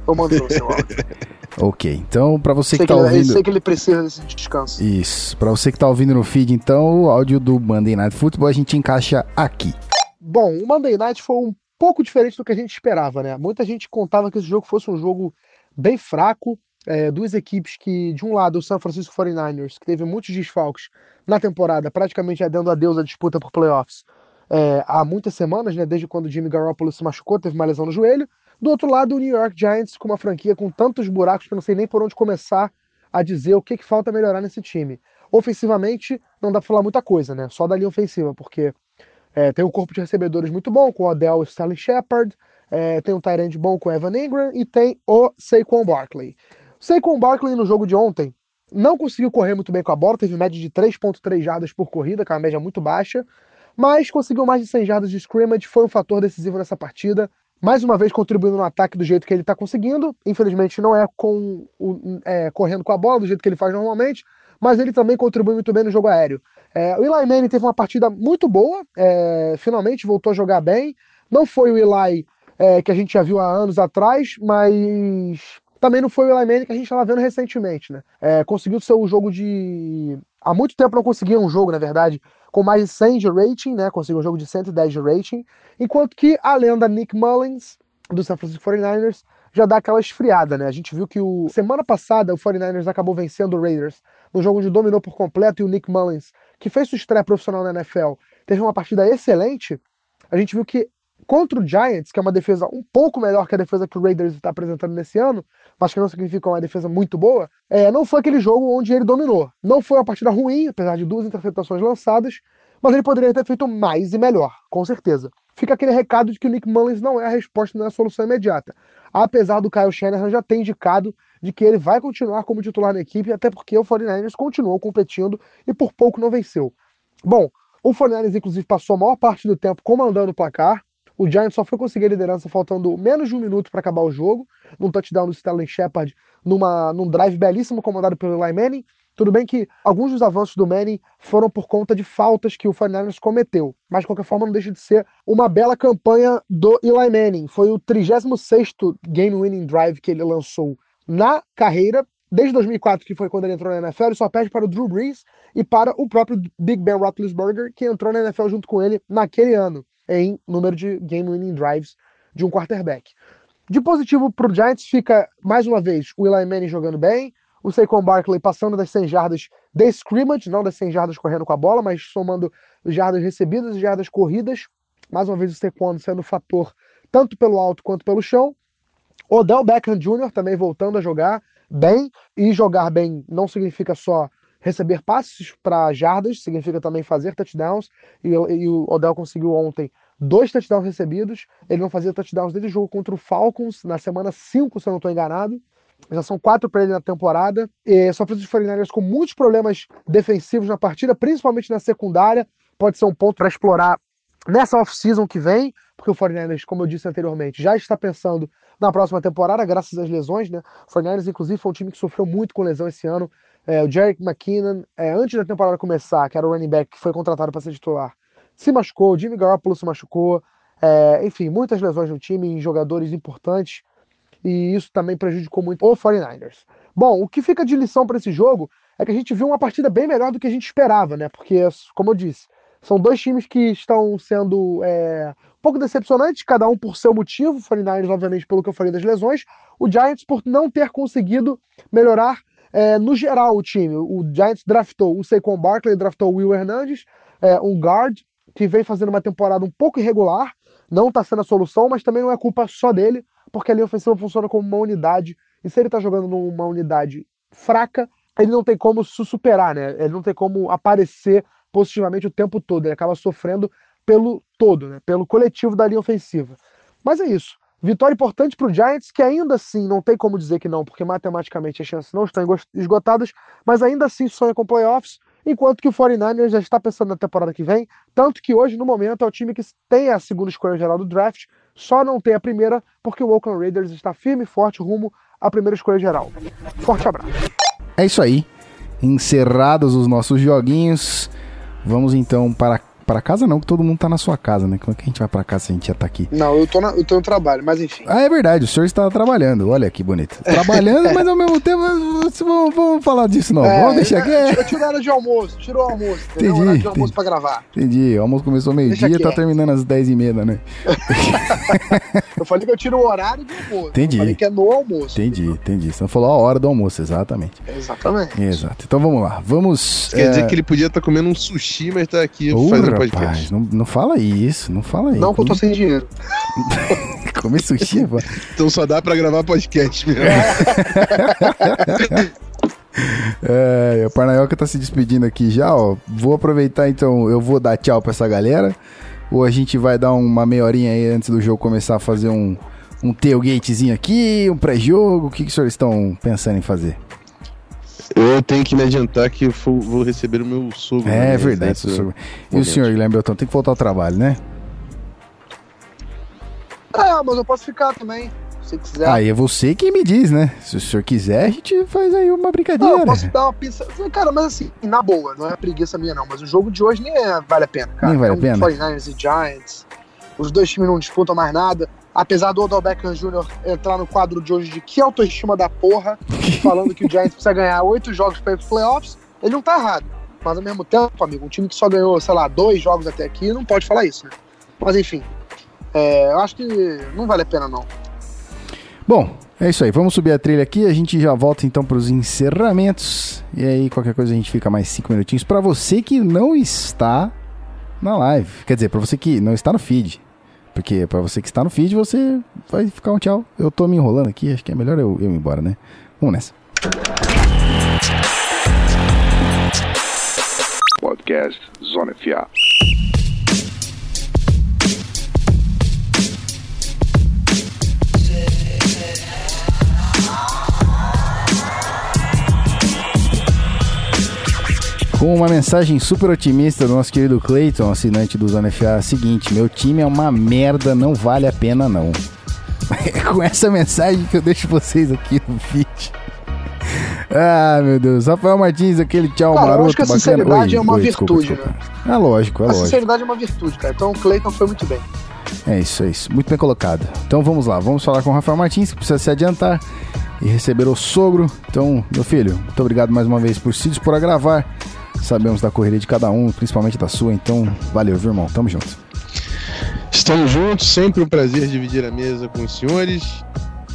Eu mando o seu áudio. Ok, então pra você sei, que que tá ele, eu ouvindo... sei que ele precisa desse descanso. Isso, pra você que tá ouvindo no feed, então, o áudio do Monday Night Football a gente encaixa aqui. Bom, o Monday Night foi um pouco diferente do que a gente esperava, né? Muita gente contava que esse jogo fosse um jogo bem fraco. É, duas equipes que, de um lado, o San Francisco 49ers, que teve muitos desfalques na temporada, praticamente já dando adeus à disputa por playoffs é, há muitas semanas, né? Desde quando o Jimmy Garoppolo se machucou, teve uma lesão no joelho. Do outro lado, o New York Giants, com uma franquia com tantos buracos que eu não sei nem por onde começar a dizer o que, que falta melhorar nesse time. Ofensivamente, não dá pra falar muita coisa, né? Só da linha ofensiva, porque é, tem um corpo de recebedores muito bom, com o Odell e o Stanley Shepard, é, tem um Tyrant bom com o Evan Ingram e tem o Saquon Barkley. O Saquon Barkley no jogo de ontem não conseguiu correr muito bem com a bola, teve média de 3.3 jardas por corrida, que é uma média muito baixa, mas conseguiu mais de 100 jardas de scrimmage, foi um fator decisivo nessa partida. Mais uma vez contribuindo no ataque do jeito que ele está conseguindo. Infelizmente não é, com o, é, correndo com a bola do jeito que ele faz normalmente, mas ele também contribui muito bem no jogo aéreo. É, o Eli Manning teve uma partida muito boa, é, finalmente voltou a jogar bem. Não foi o Eli é, que a gente já viu há anos atrás, mas também não foi o Eli Manning que a gente estava vendo recentemente. Né? É, conseguiu ser um jogo de. Há muito tempo não conseguia um jogo, na verdade, com mais de 100 de rating, né? conseguiu um jogo de 110 de rating, enquanto que a lenda Nick Mullins, do San Francisco 49ers, já dá aquela esfriada, né? A gente viu que o semana passada o 49ers acabou vencendo o Raiders num jogo onde dominou por completo e o Nick Mullins, que fez sua estreia profissional na NFL, teve uma partida excelente. A gente viu que contra o Giants, que é uma defesa um pouco melhor que a defesa que o Raiders está apresentando nesse ano, mas que não significa uma defesa muito boa, é, não foi aquele jogo onde ele dominou. Não foi uma partida ruim, apesar de duas interceptações lançadas, mas ele poderia ter feito mais e melhor, com certeza. Fica aquele recado de que o Nick Mullins não é a resposta, não é a solução imediata. Apesar do Kyle Shanahan já ter indicado de que ele vai continuar como titular na equipe, até porque o 49ers continuou competindo e por pouco não venceu. Bom, o 49ers inclusive passou a maior parte do tempo comandando o placar, o Giants só foi conseguir a liderança faltando menos de um minuto para acabar o jogo, num touchdown do Sterling Shepard, numa, num drive belíssimo comandado pelo Eli Manning. Tudo bem que alguns dos avanços do Manning foram por conta de faltas que o 49ers cometeu, mas de qualquer forma não deixa de ser uma bela campanha do Eli Manning. Foi o 36º game-winning drive que ele lançou na carreira, desde 2004, que foi quando ele entrou na NFL, ele só perde para o Drew Brees e para o próprio Big Ben Roethlisberger, que entrou na NFL junto com ele naquele ano em número de game-winning drives de um quarterback. De positivo para o Giants fica, mais uma vez, o Eli Manning jogando bem, o Saquon Barkley passando das 100 jardas de scrimmage, não das 100 jardas correndo com a bola, mas somando jardas recebidas e jardas corridas. Mais uma vez o Saquon sendo fator tanto pelo alto quanto pelo chão. Odell Beckham Jr. também voltando a jogar bem, e jogar bem não significa só receber passes para jardas, significa também fazer touchdowns, e, e, o Odell conseguiu ontem dois touchdowns recebidos, ele não fazia touchdowns desde o jogo contra o Falcons, na semana 5, se eu não estou enganado, já são quatro para ele na temporada, e sofreu os 49ers com muitos problemas defensivos na partida, principalmente na secundária, pode ser um ponto para explorar nessa off-season que vem, porque porque o 49ers, como eu disse anteriormente, já está pensando na próxima temporada, graças às lesões, né? O 49ers, inclusive, foi um time que sofreu muito com lesão esse ano. É, o Jerick McKinnon, é, antes da temporada começar, que era o running back que foi contratado para ser titular, se machucou, o Jimmy Garoppolo se machucou, é, enfim, muitas lesões no time, em jogadores importantes, e isso também prejudicou muito o 49ers. Bom, o que fica de lição para esse jogo é que a gente viu uma partida bem melhor do que a gente esperava, né? Porque, como eu disse, são dois times que estão sendo é, um pouco decepcionantes, cada um por seu motivo. O 49ers, obviamente, pelo que eu falei das lesões. O Giants por não ter conseguido melhorar é, no geral o time. O Giants draftou o Saquon Barkley, draftou o Will Hernandez, é, um guard que vem fazendo uma temporada um pouco irregular. Não está sendo a solução, mas também não é culpa só dele, porque a linha ofensiva funciona como uma unidade. E se ele está jogando numa unidade fraca, ele não tem como se superar, né? Ele não tem como aparecer positivamente o tempo todo. Ele acaba sofrendo pelo todo, né? Pelo coletivo da linha ofensiva. Mas é isso. Vitória importante para o Giants, que ainda assim não tem como dizer que não, porque matematicamente as chances não estão esgotadas, mas ainda assim sonha com playoffs, enquanto que o 49ers já está pensando na temporada que vem, tanto que hoje, no momento, é o time que tem a segunda escolha geral do draft, só não tem a primeira, porque o Oakland Raiders está firme e forte rumo à primeira escolha geral. Forte abraço. É isso aí. Encerrados os nossos joguinhos, vamos então para para casa não, que todo mundo tá na sua casa, né? Como é que a gente vai para casa se a gente já tá aqui? Não, eu tô, na, eu tô no trabalho, mas enfim. Ah, é verdade, o senhor está trabalhando, olha que bonito. Trabalhando, mas ao mesmo tempo, vamos, vamos falar disso não, É, vamos deixar aqui. Eu tirei hora de almoço, tirou o almoço, entendeu? Entendi, Hora de almoço entendi. pra gravar. Entendi, o almoço começou meio-dia, Deixa tá terminando às 10h30, né? Eu falei que eu tiro o horário de almoço. Entendi. Eu falei que é no almoço. Entendi, entendi. Você não falou a hora do almoço, exatamente. Exatamente. Exato. Então vamos lá, vamos... Quer é, dizer que ele podia estar comendo um sushi, mas tá aqui ô, fazendo podcast. não, não fala isso, não fala isso. Não que eu tô sem dinheiro. Comer sushi, pô. Então só dá pra gravar podcast mesmo. É, o Parnaioca tá se despedindo aqui já, ó. Vou aproveitar então, eu vou dar tchau pra essa galera. Ou a gente vai dar uma meia horinha aí antes do jogo começar a fazer um, um tailgatezinho aqui, um pré-jogo. O que, que os senhores estão pensando em fazer? Eu tenho que me adiantar que eu vou receber o meu sogro. É né, verdade, seu sogro. E o senhor, Guilherme Beltrão, tem que voltar ao trabalho, né? É, mas eu posso ficar também, se quiser. Aí é você que me diz, né? Se o senhor quiser, a gente faz aí uma Não, brincadeira. eu posso dar uma pinça. Cara, mas assim, na boa, não é preguiça minha, não. Mas o jogo de hoje nem é, vale a pena, cara. Nem vale é a pena? 49ers e Giants. Os dois times não disputam mais nada. Apesar do Odell Beckham Jr. entrar no quadro de hoje de que autoestima da porra, falando que o Giants precisa ganhar oito jogos para ir pros playoffs, ele não tá errado. Mas ao mesmo tempo, amigo, um time que só ganhou, sei lá, dois jogos até aqui, não pode falar isso, né? Mas enfim, é, eu acho que não vale a pena, não. Bom, é isso aí. Vamos subir a trilha aqui. A gente já volta então para os encerramentos. E aí, qualquer coisa, a gente fica mais cinco minutinhos. Para você que não está na live. Quer dizer, para você que não está no feed. Porque para você que está no feed, você vai ficar um tchau. Eu tô me enrolando aqui. Acho que é melhor eu, eu ir embora, né? Vamos nessa. Podcast Zona FA. Com uma mensagem super otimista do nosso querido Clayton, assinante do Zona FA, seguinte: Meu time é uma merda, não vale a pena não. É com essa mensagem que eu deixo vocês aqui no feed. Ah, meu Deus. Rafael Martins, aquele tchau Cara, eu maroto acho que a bacana. sinceridade é uma desculpa, virtude, desculpa. É lógico, é a lógico. sinceridade é uma virtude, cara. Então o Clayton foi muito bem. É isso, é isso. Muito bem colocado. Então vamos lá, vamos falar com o Rafael Martins, que precisa se adiantar e receber o sogro. Então, meu filho, muito obrigado mais uma vez por se dispor a gravar. Sabemos da correria de cada um, principalmente da sua, então valeu, viu, irmão? Tamo junto. Estamos juntos, sempre um prazer dividir a mesa com os senhores.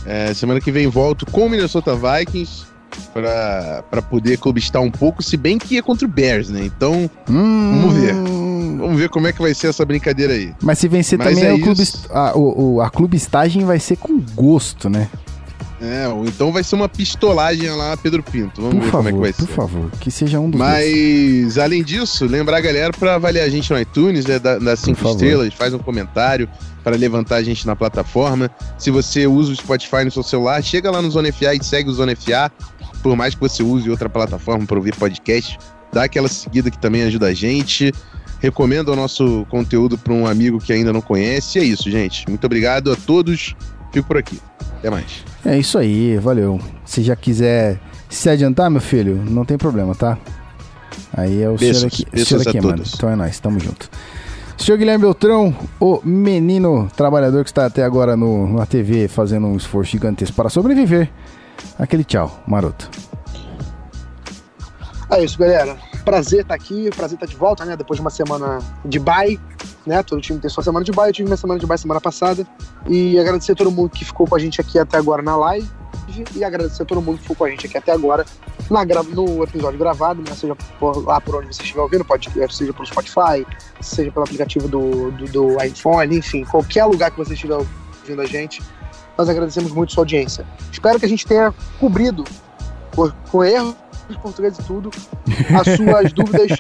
É, semana que vem volto com o Minnesota Vikings para poder clubistar um pouco, se bem que é contra o Bears, né? Então Hum, Vamos ver. vamos ver como é que vai ser essa brincadeira aí. Mas se vencer Mas também, é o clube, a, o, o- a clubistagem vai ser com gosto, né? É, ou então vai ser uma pistolagem lá, Pedro Pinto. Vamos Por ver favor, como é que vai por ser. favor, que seja um dos dois. Mas, além disso, lembrar a galera para avaliar a gente no iTunes, né, da- das cinco estrelas, faz um comentário para levantar a gente na plataforma. Se você usa o Spotify no seu celular, chega lá no Zona FA e segue o Zona FA. Por mais que você use outra plataforma para ouvir podcast, dá aquela seguida que também ajuda a gente. recomenda o nosso conteúdo para um amigo que ainda não conhece. E é isso, gente. Muito obrigado a todos. Fico por aqui. Até mais. É isso aí, valeu. Se já quiser se adiantar, meu filho, não tem problema, tá? Aí é o Beijos, senhor aqui, o beijos senhor a aqui mano. todos. Então é nóis, tamo junto. Senhor Guilherme Beltrão, o menino trabalhador que está até agora no, na TV fazendo um esforço gigantesco para sobreviver. Aquele tchau, maroto. É isso, galera. Prazer estar aqui, prazer estar de volta, né? Depois de uma semana de bye, né? Todo time tem sua semana de bye, eu tive minha semana de bye semana passada. E agradecer a todo mundo que ficou com a gente aqui até agora na live. E agradecer a todo mundo que ficou com a gente aqui até agora na gra- no episódio gravado, né? Seja por, lá por onde você estiver ouvindo, pode, seja pelo Spotify, seja pelo aplicativo do, do, do iPhone, enfim, qualquer lugar que você estiver ouvindo a gente. Nós agradecemos muito sua audiência. Espero que a gente tenha cobrido, com erros de português e tudo, as suas dúvidas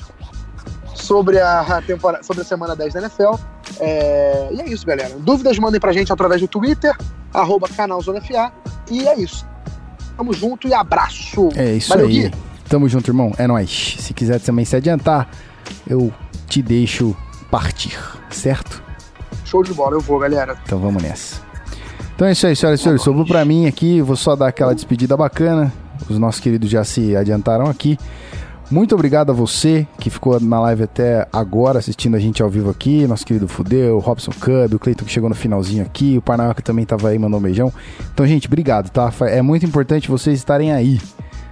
sobre a, temporada, sobre a semana 10 da NFL. É, e é isso, galera. Dúvidas mandem pra gente através do Twitter, arroba canal Zona FA. E é isso. Tamo junto e abraço. É isso Valeu, aí. Gui. Tamo junto, irmão. É nóis. Se quiser também se adiantar, eu te deixo partir, certo? Show de bola, eu vou, galera. Então vamos nessa. Então é isso aí, senhoras e senhores. Sobrou pra mim aqui. Vou só dar aquela despedida bacana. Os nossos queridos já se adiantaram aqui. Muito obrigado a você que ficou na live até agora assistindo a gente ao vivo aqui. Nosso querido Fudeu, o Robson Cub, o Cleiton que chegou no finalzinho aqui, o Parnaio que também tava aí, mandou um beijão. Então, gente, obrigado, tá? É muito importante vocês estarem aí.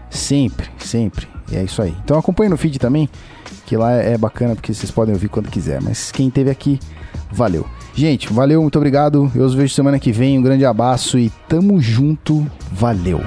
Sempre, sempre. E é isso aí. Então acompanhe no feed também, que lá é bacana porque vocês podem ouvir quando quiser. Mas quem teve aqui, valeu. Gente, valeu, muito obrigado. Eu os vejo semana que vem. Um grande abraço e tamo junto. Valeu.